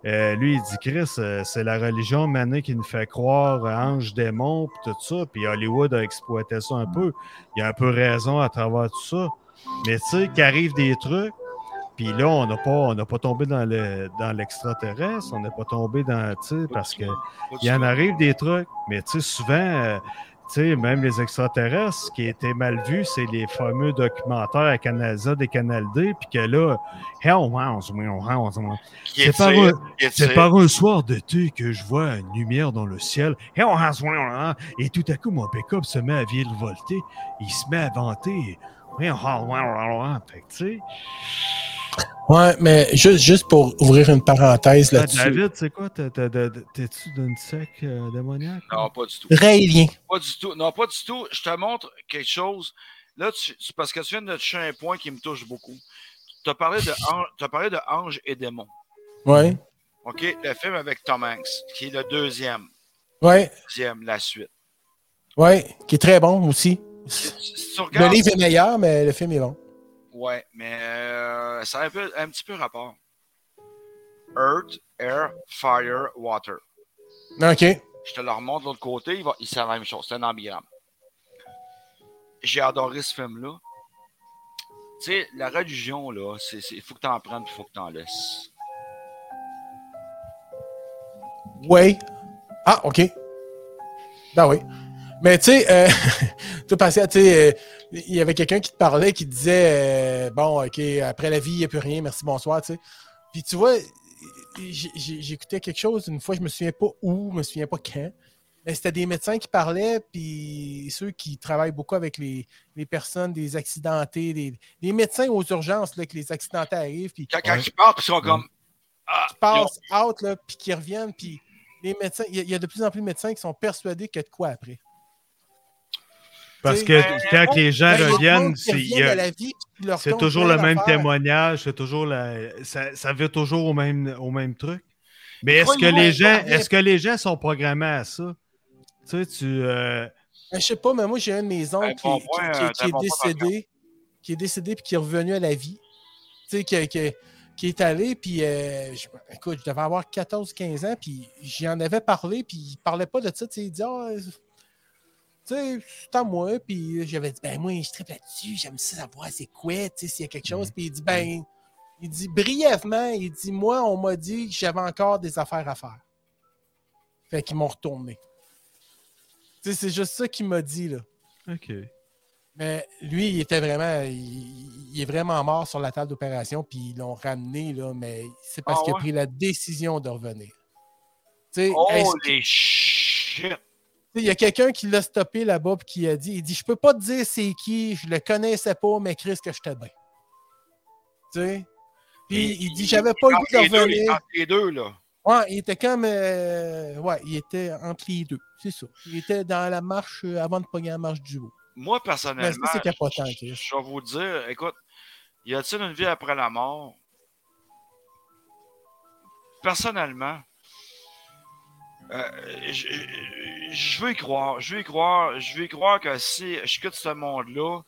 Euh, lui, il dit, Chris, euh, c'est la religion manée qui nous fait croire ange, démon, puis tout ça. Puis Hollywood a exploité ça un peu. Il a un peu raison à travers tout ça. Mais tu sais, qu'arrivent des trucs, puis là, on n'a pas, on pas tombé dans le dans l'extraterrestre, on n'a pas tombé dans, tu sais, parce que il y en arrive des trucs, mais tu sais, souvent, sais, même les extraterrestres, ce qui été mal vu, c'est les fameux documentaires à Canal Z et Canal D, puis que là, c'est par, un, par un soir d'été que je vois une lumière dans le ciel. Et tout à coup, mon pick-up se met à virevolter. Il se met à vanter. Fait que, tu sais, Ouais, mais juste, juste pour ouvrir une parenthèse ah, là-dessus. David, c'est quoi? T'es-tu d'une secte euh, démoniaque? Non, pas du tout. Raélien. Pas du tout. Non, pas du tout. Je te montre quelque chose. Là, tu, parce que tu viens de toucher un point qui me touche beaucoup. Tu as parlé de, parlé de Ange et démon. Ouais. OK? Le film avec Tom Hanks, qui est le deuxième. Ouais. Deuxième, la suite. Ouais. Qui est très bon aussi. Si, si tu Le livre est meilleur, mais le film est bon. Ouais, mais euh, ça a un, peu- un petit peu rapport. Earth, Air, Fire, Water. OK. Je te le remonte de l'autre côté, il, va, il c'est la même chose, c'est un ambigramme. J'ai adoré ce film-là. Tu sais, la religion, là, il faut que tu en prennes il faut que tu en laisses. Ouais. Ah, OK. Ben oui. Mais tu sais, euh, <laughs> tout passé, tu sais, euh, il y avait quelqu'un qui te parlait qui disait euh, Bon, OK, après la vie, il n'y a plus rien, merci, bonsoir, tu sais. Puis tu vois, j'écoutais quelque chose une fois, je me souviens pas où, je me souviens pas quand. Mais c'était des médecins qui parlaient, puis ceux qui travaillent beaucoup avec les, les personnes, des accidentés, des, des médecins aux urgences, là, que les accidentés arrivent, puis Quand, quand Ouais. ils partent, puis ils sont comme. Ah, qui passent out, là, puis qui reviennent, puis les médecins, il y, y a de plus en plus de médecins qui sont persuadés qu'il y a de quoi après. Parce que quand les gens Ben, reviennent, c'est- toujours le même témoignage, c'est toujours la, ça, ça veut toujours au même, au même truc. Mais est-ce que les gens, est-ce que les gens sont programmés à ça? Tu sais, tu, euh, Ben, je sais pas, mais moi, j'ai un de mes oncles Un qui, qui est décédé, qui est décédé puis qui est revenu à la vie. Tu sais, qui, qui- qui est allé, puis euh, je- écoute, je devais avoir 14-15 ans, puis j'y en avais parlé, puis il parlait pas de ça, tu sais, il dit, ah, tu sais, c'est à moi, puis j'avais dit, ben moi, je tripe là-dessus, j'aime ça savoir c'est quoi, tu sais, s'il y a quelque chose, puis il dit, ben, il dit brièvement, il dit, moi, on m'a dit que j'avais encore des affaires à faire. Fait qu'ils m'ont retourné. Tu sais, c'est juste ça qu'il m'a dit, là. OK. Mais lui, il était vraiment. Il, il est vraiment mort sur la table d'opération, puis ils l'ont ramené, là, mais c'est parce Ah qu'il a pris la décision de revenir. Tu sais, que- Holy shit! Il y a quelqu'un qui l'a stoppé là-bas, puis qui a dit il dit, Je peux pas te dire c'est qui, je le connaissais pas, mais Chris, que j'étais bien. Tu sais? Puis il, dit J'avais pas le goût de deux, il revenir. est entre les deux, là. Ouais, il était comme. euh, ouais, il était entre les deux. C'est ça. Il était dans la marche euh, avant de pogner la marche du haut. Moi, personnellement, ça, capotant, je, je vais vous dire, écoute, y a-t-il une vie après la mort? Personnellement, euh, je, je veux y croire. Je veux y croire. Je veux y croire que si je quitte ce monde-là,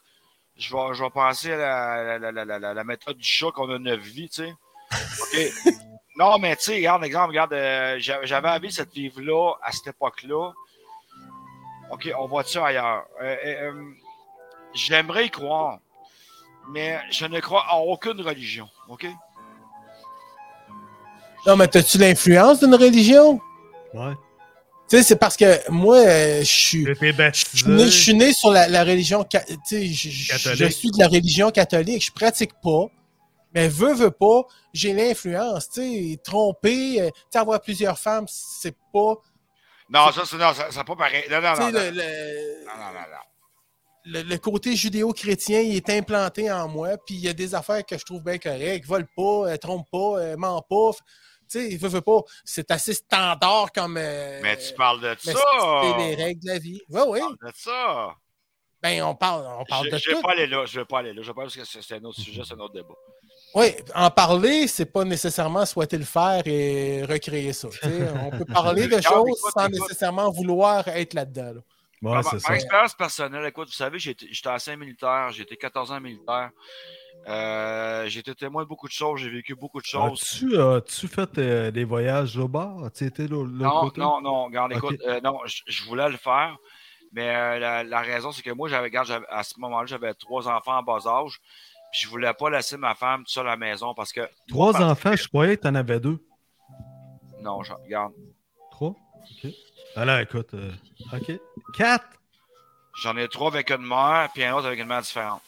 je vais, je vais penser à la, la, la, la, la- la méthode du chat qu'on a neuf vies, tu sais. OK? <laughs> non, mais tu sais, regarde, exemple, regarde, euh, j'a- j'avais envie cette vie-là à cette époque-là. OK, on va-tu ailleurs? Euh, euh, euh, J'aimerais y croire, mais je ne crois en aucune religion, OK? Non, mais as-tu l'influence d'une religion? Ouais. Tu sais, c'est parce que moi, euh, je suis. Je suis, né, sur la, la religion. Tu sais, je, je- Catholique. je suis de la religion catholique. Je pratique pas. Mais veux, veux pas, j'ai l'influence. Tu sais, tromper, euh, tu avoir plusieurs femmes, c'est pas. Non, ça, c'est non, ça, ça pas pareil. Non, non, non. le, le- non, non, non, non. le- le côté judéo-chrétien, il est implanté en moi. Puis il y a des affaires que je trouve bien correctes. Vole pas, euh, trompe pas, ment pas. Sais, veux, veux pas. C'est assez standard comme. euh, Mais tu parles de ça! C'est les règles de la vie. Oui, oui. Tu parles de ça! Ben, on parle, on parle Je de je vais pas aller là, je vais pas aller là. Je vais pas parce que c'est un autre sujet, c'est un autre débat. Oui, en parler, c'est pas nécessairement souhaiter le faire et recréer ça. <laughs> On peut parler de choses sans nécessairement vouloir être là-dedans. là. Ouais, c'est par ça. expérience personnelle, écoute, vous savez, j'étais ancien militaire, été 14 ans militaire. Euh, j'ai été témoin de beaucoup de choses, j'ai vécu beaucoup de choses. As-tu as-tu fait euh, des voyages au de l'autre Non, non, non, regarde, écoute, euh, non, je, voulais le faire, mais euh, la, la raison, c'est que moi, j'avais, regarde, j'avais- à ce moment-là, j'avais trois enfants en bas âge, puis je voulais pas laisser ma femme toute seule à la maison parce que. Trois enfants, je croyais que tu en avais deux. Non, je, regarde, Trois? OK. Alors, écoute, euh, OK. Quatre? j'en ai trois avec une mère, puis un autre avec une mère différente.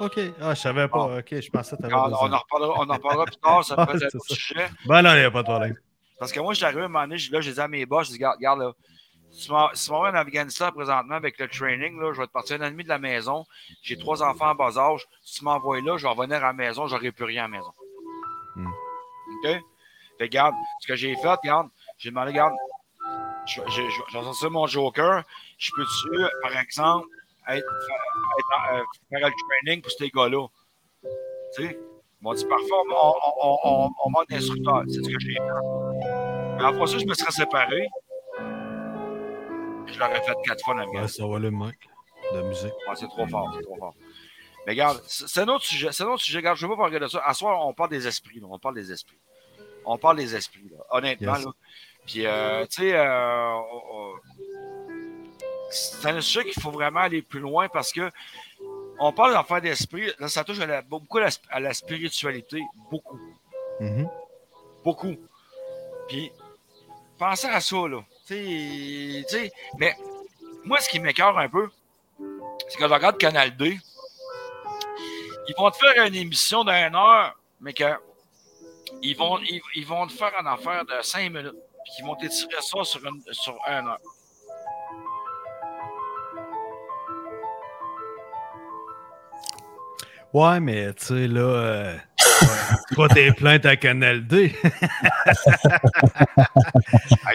OK. Ah, je savais pas. OK, je pensais que tu avais on, en reparlera, on en reparlera plus tard, ça peut être un autre sujet. Ben non, il n'y a pas de problème. Parce que moi, je suis arrivé à un moment donné, je- là, j'ai dit à mes boss, je dis, regarde, regarde là, si en Afghanistan présentement avec le training, là, je vais te partir un an et demi de la maison. J'ai trois enfants en bas âge. Si tu m'envoies là, je vais revenir à la maison, j'aurai plus rien à la maison. Hmm. OK? Fait que, regarde, ce que j'ai fait, regarde, j'ai demandé, regarde, je- je- je- j'ai sorti mon joker. Je peux-tu, par exemple, être, faire, être, euh, faire le training pour ces gars-là? Tu sais? Ils m'ont dit, parfois, on, on, on, on, on manque d'instructeurs. C'est ce que j'ai fait. Mais après ça, je me serais séparé. Je l'aurais fait quatre fois en Ouais, Afghanistan. ça va le manque de musique. Ouais, c'est trop fort, c'est trop fort. Mais regarde, c'est un autre sujet. C'est un autre sujet. Regarde, je veux pas parler de ça. À soir, on parle des esprits. là. On parle des esprits. On parle des esprits, là. honnêtement. Yes. Là. Puis, euh, tu sais, euh, c'est un sujet qu'il faut vraiment aller plus loin parce que on parle d'affaires d'esprit. Là, ça touche à la- beaucoup à la, à la spiritualité. Beaucoup. Mhm. Beaucoup. Puis, pensez à ça, là. Tu sais, tu sais, mais moi, ce qui m'écœure un peu, c'est quand je regarde Canal D, ils vont te faire une émission d'une heure, mais que ils vont, ils, ils vont te faire une affaire de cinq minutes, puis ils vont t'étirer ça sur une, sur une heure. Ouais, mais tu sais, là, euh, tu vas tes plaintes à Canal D. <laughs>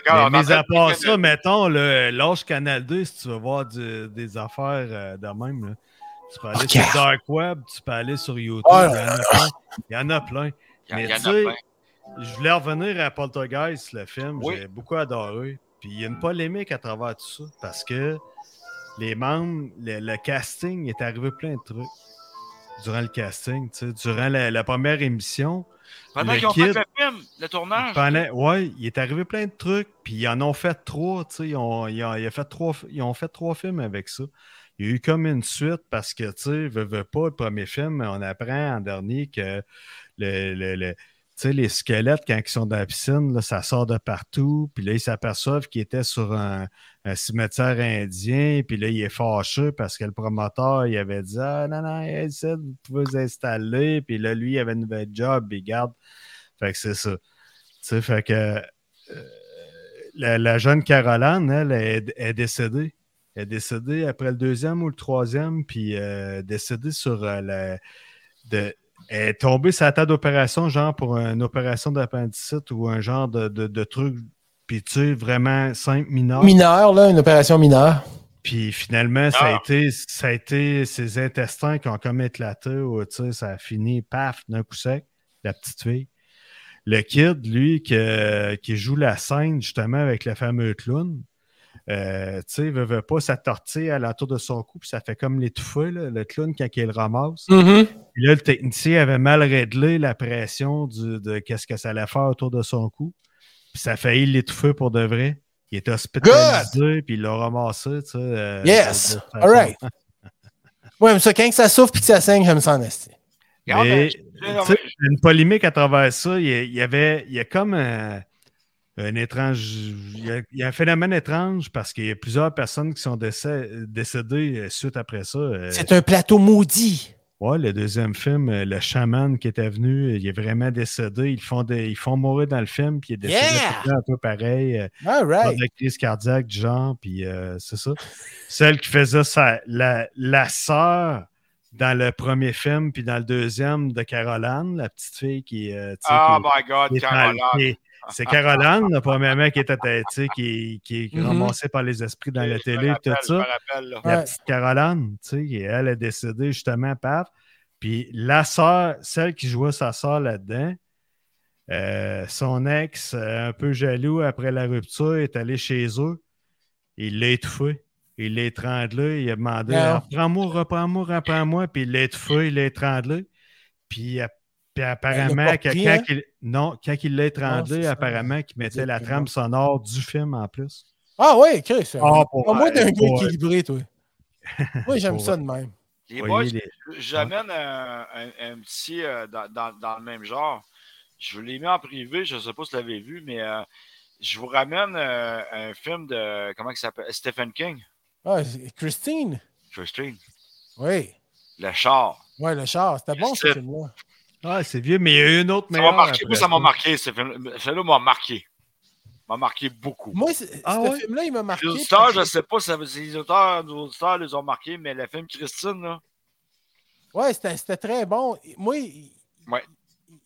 Mais mis à part ça, mettons, là, lâche Canal D si tu veux voir du- des affaires euh, de même. là. Tu peux aller sur Dark Web, tu peux aller sur YouTube. Ah, Il y en a plein. Il y en a plein. il y, mais il y en tu a sais, plein. Je voulais revenir à Poltergeist, le film. Oui. J'ai beaucoup adoré. Puis il y a une polémique à travers tout ça parce que les membres, le, le casting est arrivé plein de trucs durant le casting. tu sais. Durant la, la première émission, Pendant qu'ils ont fait le film, le tournage, pendant- ouais, il est arrivé plein de trucs, puis ils en ont fait trois, tu sais, ils ont, ils ont- il a fait trois, ils ont fait trois films avec ça. Il y a eu comme une suite parce que, tu sais, veux, veux pas, le premier film, on apprend en dernier que le, le- le- sais, les squelettes, quand ils sont dans la piscine, là, ça sort de partout, puis là, ils s'aperçoivent qu'ils étaient sur un, un cimetière indien, puis là, il est fâché parce que le promoteur, il avait dit « Ah, non, non, ici, vous pouvez vous installer », puis là, lui, il avait un nouvel job, puis garde. Fait que c'est ça. Tu sais, fait que euh, la, jeune Caroline, elle, est, est décédée. Elle est décédée après le deuxième ou le troisième, puis euh, décédée sur euh, la. De, elle est tombée sur la table d'opération, genre pour une opération d'appendicite ou un genre de, de, de truc, puis tu sais, vraiment simple, mineur. Mineur, là, une opération mineure. Puis finalement, ça a, Ah. été, ça a été ses intestins qui ont comme éclaté, ou tu sais, ça a fini, paf, d'un coup sec, la petite fille. Le kid, lui, que- qui joue la scène justement avec le fameux clown, euh, tu sais, veut, veut pas, ça tortille à l'entour de son cou, puis ça fait comme l'étouffer, le clown, quand il le ramasse. Mhm. Puis là, le technicien avait mal réglé la pression du- de qu'est-ce que ça allait faire autour de son cou. Puis ça a failli l'étouffer pour de vrai. Il était hospitalisé, puis il l'a ramassé, tu sais. euh, Yes. All right. <laughs> Ouais, mais ça, quand que ça souffre puis que ça saigne, j'aime ça en esti. Mais, sais, une polémique à travers ça. Il y a, il y avait, il y a comme un, un étrange, il y, a, il y a un phénomène étrange parce qu'il y a plusieurs personnes qui sont décès- décédées euh, suite après ça. Euh, C'est un plateau maudit. Ouais, le deuxième film, euh, le chaman qui était venu, il est vraiment décédé. Ils font, des- ils font mourir dans le film, puis il est décédé Yeah! un peu pareil. All right. de crise cardiaque du genre, puis euh, c'est ça. Celle qui faisait ça, la, la sœur dans le premier film, puis dans le deuxième de Caroline, la petite fille qui, euh, Oh qui- my God, qui est Caroline. dans- qui- c'est Caroline, la premièrement, qui était tu sais, qui, qui est Mhm. ramassée par les esprits dans la télé, tout ça Je me rappelle, là. la Ouais. petite Caroline, tu sais, et elle est décédée justement, paf. Puis la sœur, celle qui jouait sa sœur là-dedans, euh, son ex, euh, un peu jaloux après la rupture, est allé chez eux. Il l'a étouffé. Il l'a étranglé, il a demandé. Reprends-moi, reprends-moi, reprends-moi, puis il l'a étouffé, il l'a étranglé. Puis, euh, puis apparemment, quand hein? il, non, quand il l'a Ah, étranglé, ça. apparemment qu'il mettait la trame sonore du film en plus. Ah ouais, Chris. Ah, pour- Ah, moi, t'es un gars équilibré, toi. Moi, j'aime <laughs> ça de même. Les boys, les- j'amène un, un- un petit euh, dans, dans- dans le même genre. Je vous l'ai mis en privé, je ne sais pas si vous l'avez vu, mais euh, je vous ramène euh, un film de, comment il s'appelle? Stephen King, Ah, Christine. Christine. Oui. Le char. Ouais, le char. C'était bon, ce film-là. Ah, c'est vieux, mais il y a eu une autre Ça m'a marqué. après Moi, ça m'a marqué, ce film. Celui-là m'a marqué. M'a marqué beaucoup. Moi, Ah ce ouais? film-là, il m'a marqué. Les auditeurs, parce je ne sais pas si les auteurs, les auditeurs les ont marqués, mais le film Christine, là, Ouais, c'était très bon. Moi, il, Ouais.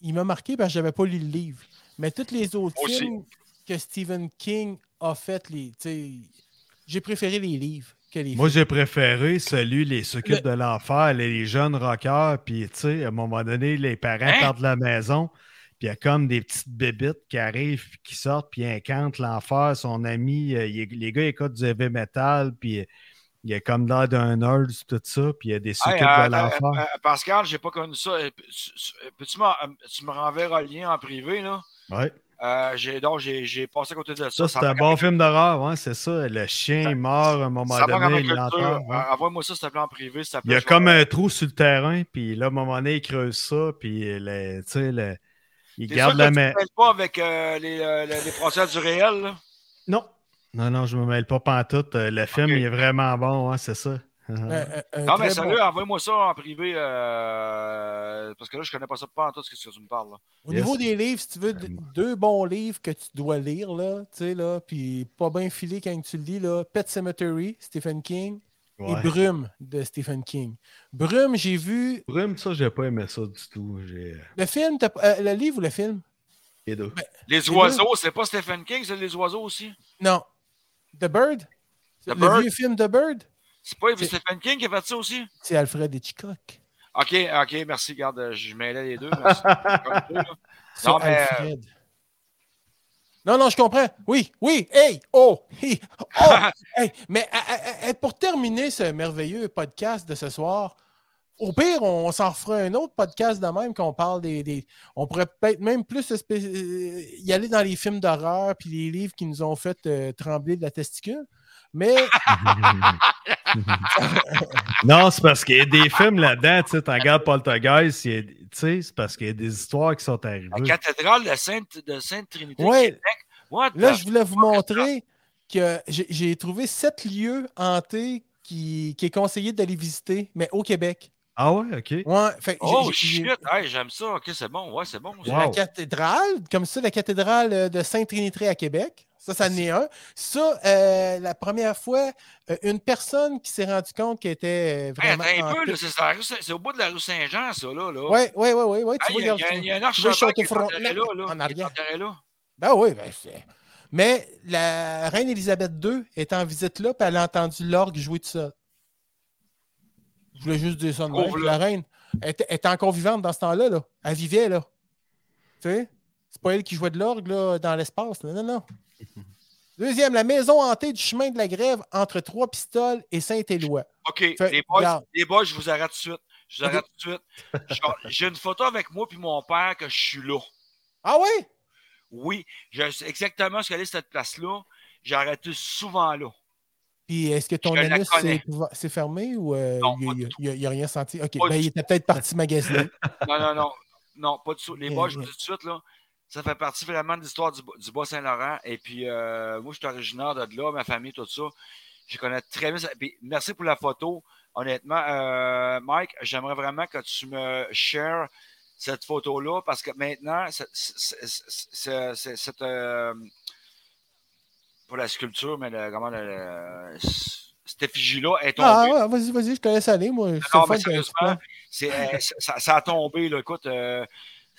il m'a marqué parce que j'avais pas lu le livre. Mais tous les autres aussi. films que Stephen King a fait, les, tu sais, j'ai préféré les livres Moi, j'ai préféré celui Les s'occupent de l'enfer, les, les jeunes rockers, puis tu sais, à un moment donné, les parents Hein? partent de la maison, puis il y a comme des petites bébites qui arrivent, qui sortent, puis incantent l'enfer. Son ami, euh, il- les gars écoutent du heavy metal, puis euh, il y a comme l'air d'un nerd, tout ça, puis il y a des s'occupent Hey, euh, de l'enfer. euh, euh, Pascal, j'ai pas connu ça. Euh, euh, tu me renverras le lien en privé, là? Ouais. Euh, j'ai, donc, j'ai, j'ai passé à côté de ça. Ça, c'est un bon film d'horreur, c'est ça. Le chien est mort à un moment Ça donné, il le l'entend. ouais. Euh, Envoie-moi ça, s'il te plaît, en privé. s'il te Il y a comme un trou sur le terrain, puis là, à un moment donné, il creuse ça, puis le- tu sais, le- il T'es garde sûr la que tu main. te mêles pas avec euh, les, euh, frontières du réel, là? Non. Non, non, je me mêle pas pantoute. Le film, il est vraiment bon, hein, c'est ça. Un- un- un Non, mais bon- envoie-moi ça en privé. euh, parce que là, je connais pas ça pas en tout ce que tu me parles. Là. Au Yes. niveau des livres, si tu veux deux bons livres que tu dois lire, là, tu sais, là, puis pas bien filé quand tu le lis, là, Pet Cemetery, Stephen King, Ouais. et Brume de Stephen King. Brume, j'ai vu Brume, ça, j'ai pas aimé ça du tout. J'ai. le film, t'as- euh, le livre ou le film? Les deux. Les oiseaux, c'est pas Stephen King, c'est les oiseaux aussi? Non. The Bird? The le Bird? vieux film The Bird? C'est pas Stephen King qui a fait ça aussi? C'est Alfred Hitchcock. Ok, ok, merci. Garde, je mêlais les deux. merci. <laughs> Non, mais, Alfred. Non, non, je comprends. Oui, oui, hey, oh, hi, oh, <laughs> hey. Mais à- à- à- pour terminer ce merveilleux podcast de ce soir, au pire, on s'en refera un autre podcast de même qu'on parle des, des- On pourrait peut-être même plus euh, y aller dans les films d'horreur puis les livres qui nous ont fait euh, trembler de la testicule. Mais <laughs> non, c'est parce qu'il y a des films là-dedans, tu sais, t'en regardes Poltergeist, tu sais, c'est parce qu'il y a des histoires qui sont arrivées. La cathédrale de Sainte, de Sainte Trinité. What Là, je voulais vous montrer que j'ai trouvé sept lieux hantés qui, qui est conseillé d'aller visiter, mais au Québec. Ah ouais, ok. Ouais, fait Oh shit, hey, j'aime ça. Ok, c'est bon. Ouais, c'est bon. la cathédrale, comme ça, la cathédrale euh, de Sainte-Trinité à Québec. Ça, ça en est un. Ça, euh, la première fois, euh, une personne qui s'est rendu compte qu'elle était euh, Hey, vraiment. attends un peu, c'est au bout de la rue Saint-Jean, ça, là. ouais. Tu Hey, vois, Il y, a- y a- il y a un archevêque qui est enterré là, là. en arrière. là. Ben oui, ben. Mais la reine Élisabeth II est en visite là, puis elle a entendu l'orgue jouer tout ça. Je voulais juste dire ça de. La reine elle était, elle était encore vivante dans ce temps-là. Là. Elle vivait, là. Tu sais? C'est pas elle qui jouait de l'orgue là, dans l'espace. Non, non. <laughs> Deuxième, la maison hantée du chemin de la grève entre Trois-Pistoles et Saint-Éloi. OK, Fait- les boys, les boys, je vous arrête tout de suite. Je vous arrête tout de suite. <laughs> J'ai une photo avec moi puis mon père que je suis là. Ah oui? Oui, je sais exactement ce qu'elle est cette place-là. J'ai arrêté souvent là. Puis est-ce que ton Je anus s'est fermé ou euh, Non, il n'y a, rien senti? OK, ben, il était peut-être parti magasiner. <laughs> Non, non, non. Non, pas du tout. Les Eh, boys, je vous dis tout de suite, là. Ça fait partie vraiment de l'histoire du, du Bas-Saint-Laurent. Et puis, euh, moi, je suis originaire de là, ma famille, tout ça. Je connais très bien ça. Puis, merci pour la photo. Honnêtement, euh, Mike, j'aimerais vraiment que tu me shares cette photo-là parce que maintenant, cette. euh, pas la sculpture, mais le, comment le, le- cette effigie-là est tombée. Ah, ouais, vas-y, vas-y, je te laisse aller, moi. Non, mais sérieusement, ça, ça a tombé. Là, écoute, euh,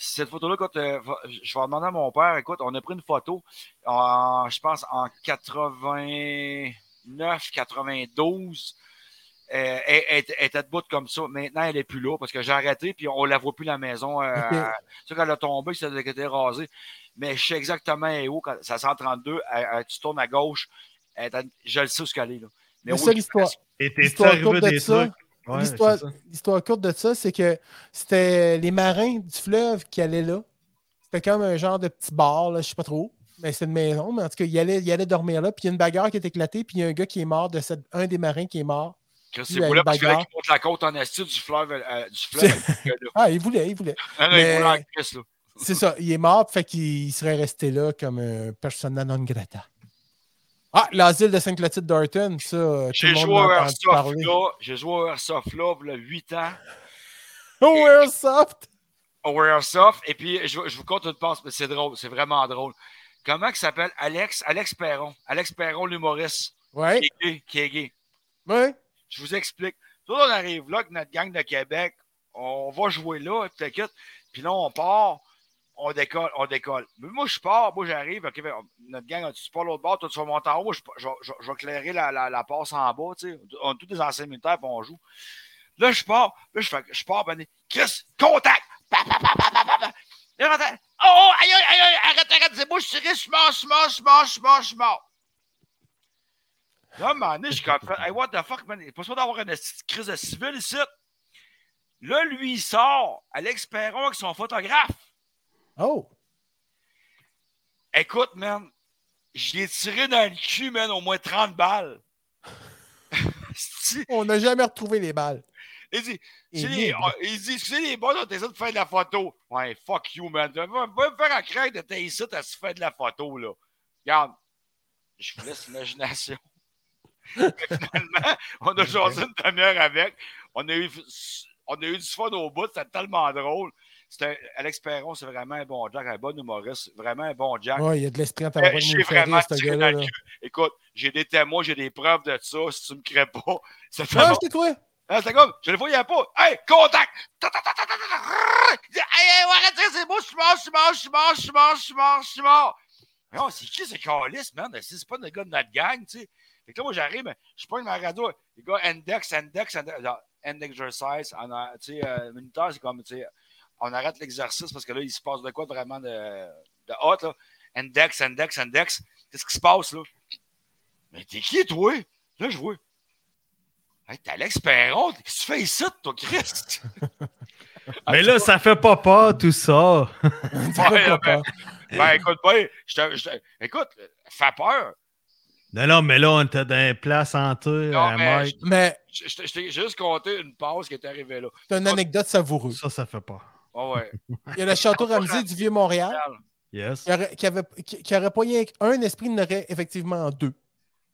cette photo-là, écoute, euh, je vais demander à mon père. Écoute, on a pris une photo, en, je pense, en 89, 92. Euh, elle, elle- elle était debout comme ça. Maintenant, elle n'est plus là parce que j'ai arrêté puis on ne la voit plus la maison. Euh. Ça, quand elle a tombé, ça a été rasé. Mais je sais exactement elle est où. Quand, ça 132, elle- elle- tu tournes à gauche. je le sais où ce qu'elle est. Là. La oui, seule histoire, Et t'es L'histoire arrivé de des ça, trucs? Ouais, l'histoire, courte de ça, c'est que c'était les marins du fleuve qui allaient là. C'était comme un genre de petit bar, là, je sais pas trop. Mais c'est une maison, mais en tout cas, ils allaient, ils allaient dormir là. Puis il y a une bagarre qui est éclatée, puis il y a un gars qui est mort, de cette- un des marins qui est mort. C'est pour là parce qu'il fallait la côte en esti du fleuve. euh, du fleuve. <laughs> Ah, il voulait, il voulait. Ah, <laughs> non, Mais- il voulait en Chris, là. C'est ça, il est mort, fait qu'il serait resté là comme un persona non grata. Ah, l'asile de Sainte-Clotilde d'Orton, ça, J'ai joué entendu Airsoft là. J'ai joué au Airsoft là, il y a 8 ans. <laughs> Airsoft! Au Airsoft. Et puis, je, je vous compte une passe, mais c'est drôle. C'est vraiment drôle. Comment il s'appelle? Alex? Alex Perron. Alex Perron, l'humoriste. Ouais, Qui est gay. Qui est gay. ouais. Je vous explique. Tout on arrive là, avec notre gang de Québec, on va jouer là, t'inquiète. Puis là, on part, on décolle, on décolle. Mais moi, je pars, moi, j'arrive, ok, ben, notre gang, tu pars l'autre bord, toi, tu vas monter en haut, je, vais éclairer la, la, la passe en bas, tu sais. On est tous des anciens militaires, puis on joue. Là, je pars, là, je, fais, je pars, ben, Chris, contact! Oh, oh, arrête, arrête, c'est moi, je suis je suis mort, je suis mort, je suis je suis mort, je suis mort. Là, un moment je suis hey, what the fuck, man, il pas sûr d'avoir une crise de civil ici. Là, lui, il sort, Alex Perron avec son photographe. Oh! Écoute, man, je l'ai tiré dans le cul, man, au moins 30 balles. <laughs> On n'a jamais retrouvé les balles. il dit, il dit, excusez les boys, on essaie de faire de la photo. Ouais, fuck you, man. Va, va me faire un crack de tes ici à se faire de la photo, là? Regarde, je vous laisse l'imagination. <laughs> Finalement, on a jasé une demi-heure avec. On a eu, on a eu du fun au bout, c'était tellement drôle. C'était Alex Perron, c'est vraiment un bon Jack, un bon humoriste, vraiment un bon Jack. Ouais, il y a de l'esprit Mais tabarouette, j'ai fait vraiment ce tiré dans le. Écoute, j'ai des témoins, j'ai des preuves de ça. Si tu me crées pas, <laughs> c'est Ah, vraiment. c'était toi? Ah, c'est comme, je le voyais pas. Hey, contact! Hey, hey, arrête, c'est moi, je suis mort, je suis mort, je suis mort, je suis mort, je suis mort, je suis mort. Mais non, c'est qui ce calice, man? C'est pas le gars de notre gang, tu sais. Fait que là, moi, j'arrive, mais je prends ma radio. Les gars, index, index, index, non, end exercise. Tu sais, euh, militaire, c'est comme, tu sais, on arrête l'exercice parce que là, il se passe de quoi vraiment de, de hot, là? Index, index, index. Qu'est-ce qui se passe, là? Mais t'es qui, toi? Là, je vois. Hey, t'es Alex Perron, qu'est-ce que tu fais ici, toi, Christ? <laughs> Mais là, ça fait pas peur, tout ça. <laughs> Ça fait pas ben, peur. Ben, écoute, ben, je te- je te- écoute, fais peur. Non, non, mais là, on était dans une place hantée Non, à mais Je, t'ai juste conté une pause qui est arrivée là. c'est une anecdote savoureuse. Ça, ça fait pas. Oh, ouais. Il y a le château Ramsey du Vieux-Montréal Yes. qui aurait, qui avait, qui, qui aurait pas rien qu'un esprit, il en aurait effectivement deux.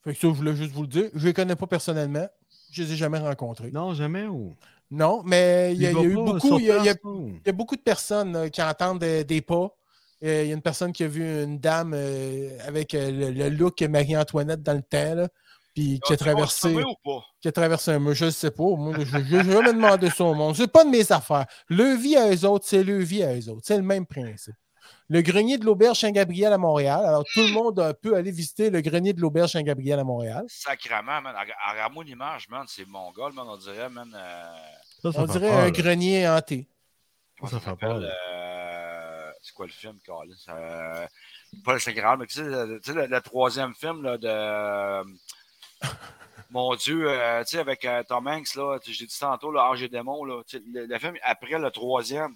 Fait que ça, je voulais juste vous le dire. Je les connais pas personnellement. Je les ai jamais rencontrés. Non, jamais. Ou... Non, mais il y a, il y a eu beaucoup, il y a, il y a- place, ou? il y a beaucoup de personnes là, qui entendent euh, des pas. Euh, Il y a une personne qui a vu une dame euh, avec euh, le, le look Marie-Antoinette dans le temps, là, puis qui a traversé. ou pas? qui a traversé un mur, je ne sais pas. Moi, je n'ai jamais demandé ça au monde. C'est pas de mes affaires. Le vie à eux autres, c'est le vie à eux autres. C'est le même principe. Le grenier de l'auberge Saint-Gabriel à Montréal. Alors, tout le monde peut aller visiter le grenier de l'auberge Saint-Gabriel à Montréal. Sacrement, man. Regarde-moi une image, man. C'est mongol, man. On dirait, man. Euh, Ça, ça On dirait peur, un là. grenier hanté. comment Ça fait s'appelle, peur, euh, c'est quoi le film, Carlis? Euh, pas le Saint-Graal, mais tu sais, le, tu sais, le- le troisième film là, de. <laughs> Mon Dieu, euh, tu sais, avec euh, Tom Hanks, là, j'ai dit tantôt, là, Arge et Démon, là, le, film, après le troisième.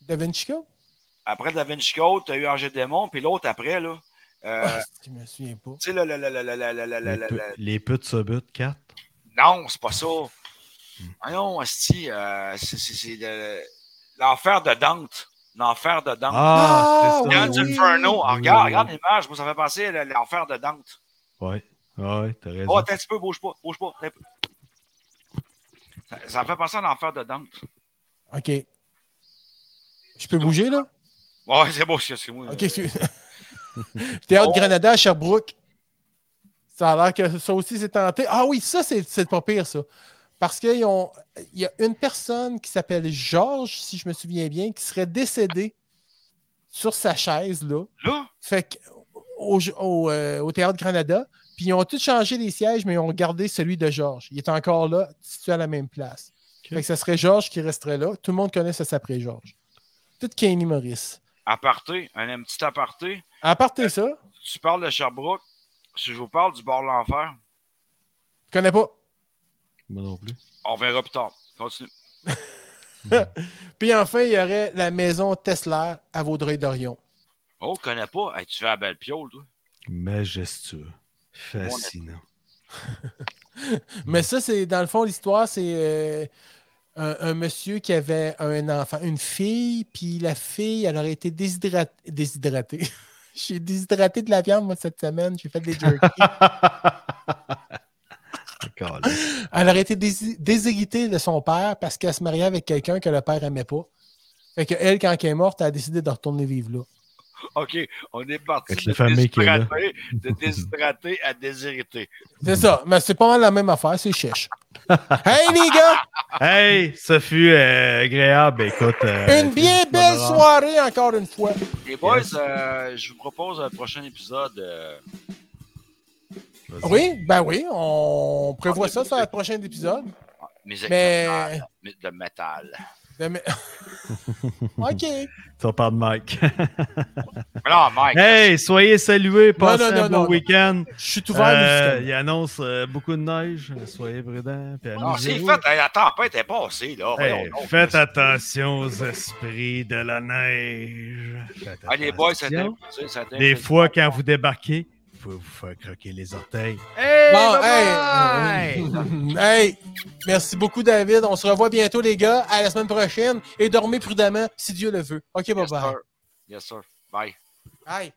Da Vinci Code? Après Da Vinci Code, tu as eu Arge et Démon, puis l'autre après, là. Euh, ah, me souviens pas. Tu sais, le, le, les putes se butent, 4? Non, c'est pas ça. Ah non, Asti, c'est l'enfer de Dante. L'enfer de Dante. Ah, Dante ah, oui. Inferno. Ah, regarde, regarde l'image. Ça fait penser à l'enfer de Dante. Oui ouais, t'as raison. Oh, attends un petit peu, bouge pas, bouge pas. attends un peu. Ça, ça me fait penser à l'enfer de Dante. OK. Je peux bouger, là? Ouais, c'est beau, excuse-moi. OK, excuse. <laughs> Théâtre Oh. Granada à Sherbrooke. Ça a l'air que ça aussi c'est tenté. Ah oui, ça, c'est c'est pas pire, ça. Parce qu'il y a une personne qui s'appelle Georges, si je me souviens bien, qui serait décédée sur sa chaise, là. Là, Fait que, au, au, euh, au Théâtre Granada. Puis ils ont tous changé les sièges, mais ils ont gardé celui de Georges. Il est encore là, situé à la même place. Ok. Fait que ça serait Georges qui resterait là. Tout le monde connaît ça s'appelait Georges. Tout Kenny Maurice. aparté, un, un petit aparté. À part de ça, Tu parles de Sherbrooke. Si je vous parle du bord de l'enfer, Je connais pas? Moi non plus. On verra plus tard. Continue. <laughs> Puis enfin, il y aurait la maison Tesla à Vaudreuil-Dorion. Oh, je connais pas. Hey, tu fais la belle piole, toi. Majestueux. Fascinant. <laughs> Mais ça, c'est dans le fond, l'histoire, c'est euh, un, un monsieur qui avait un enfant, une fille, puis la fille, elle aurait été déshydratée. déshydratée. <laughs> J'ai déshydraté de la viande, moi, cette semaine. J'ai fait des jerky. <laughs> Elle aurait été dés- déshéritée de son père parce qu'elle se mariait avec quelqu'un que le père aimait pas. Fait que elle, quand elle est morte, elle a décidé de retourner vivre là. <laughs> OK, on est parti de déshydrater, de déshydrater à déshériter. C'est ça. Mais c'est pas mal la même affaire, c'est chiche. <laughs> hey les gars! Hey, ça fut euh, agréable. Écoute. euh, Une bien belle soirée encore une fois. Les boys, Yes. euh, je vous propose un prochain épisode. euh. Oui, ben oui, on prévoit ça sur le prochain épisode. mes Mais- de métal. <laughs> <laughs> Mais- OK. Ça parle de Mike. Non, Mike, hey, soyez salués. Passez non, non, un non, beau non. week-end. Je suis ouvert Euh, il annonce euh, beaucoup de neige. Soyez prudents. non, c'est amusez-vous. fait. La tempête est passée, là. Hey, Voyons donc. faites attention aux esprits de la neige. Ah, boys, ça Des fois, quand vous débarquez, faut vous faire croquer les orteils. Bon, hey, <laughs> hey, merci beaucoup, David. On se revoit bientôt, les gars. À la semaine prochaine. Et dormez prudemment, si Dieu le veut. OK, bye Yes, bye. sir. Yes, sir. Bye. Bye.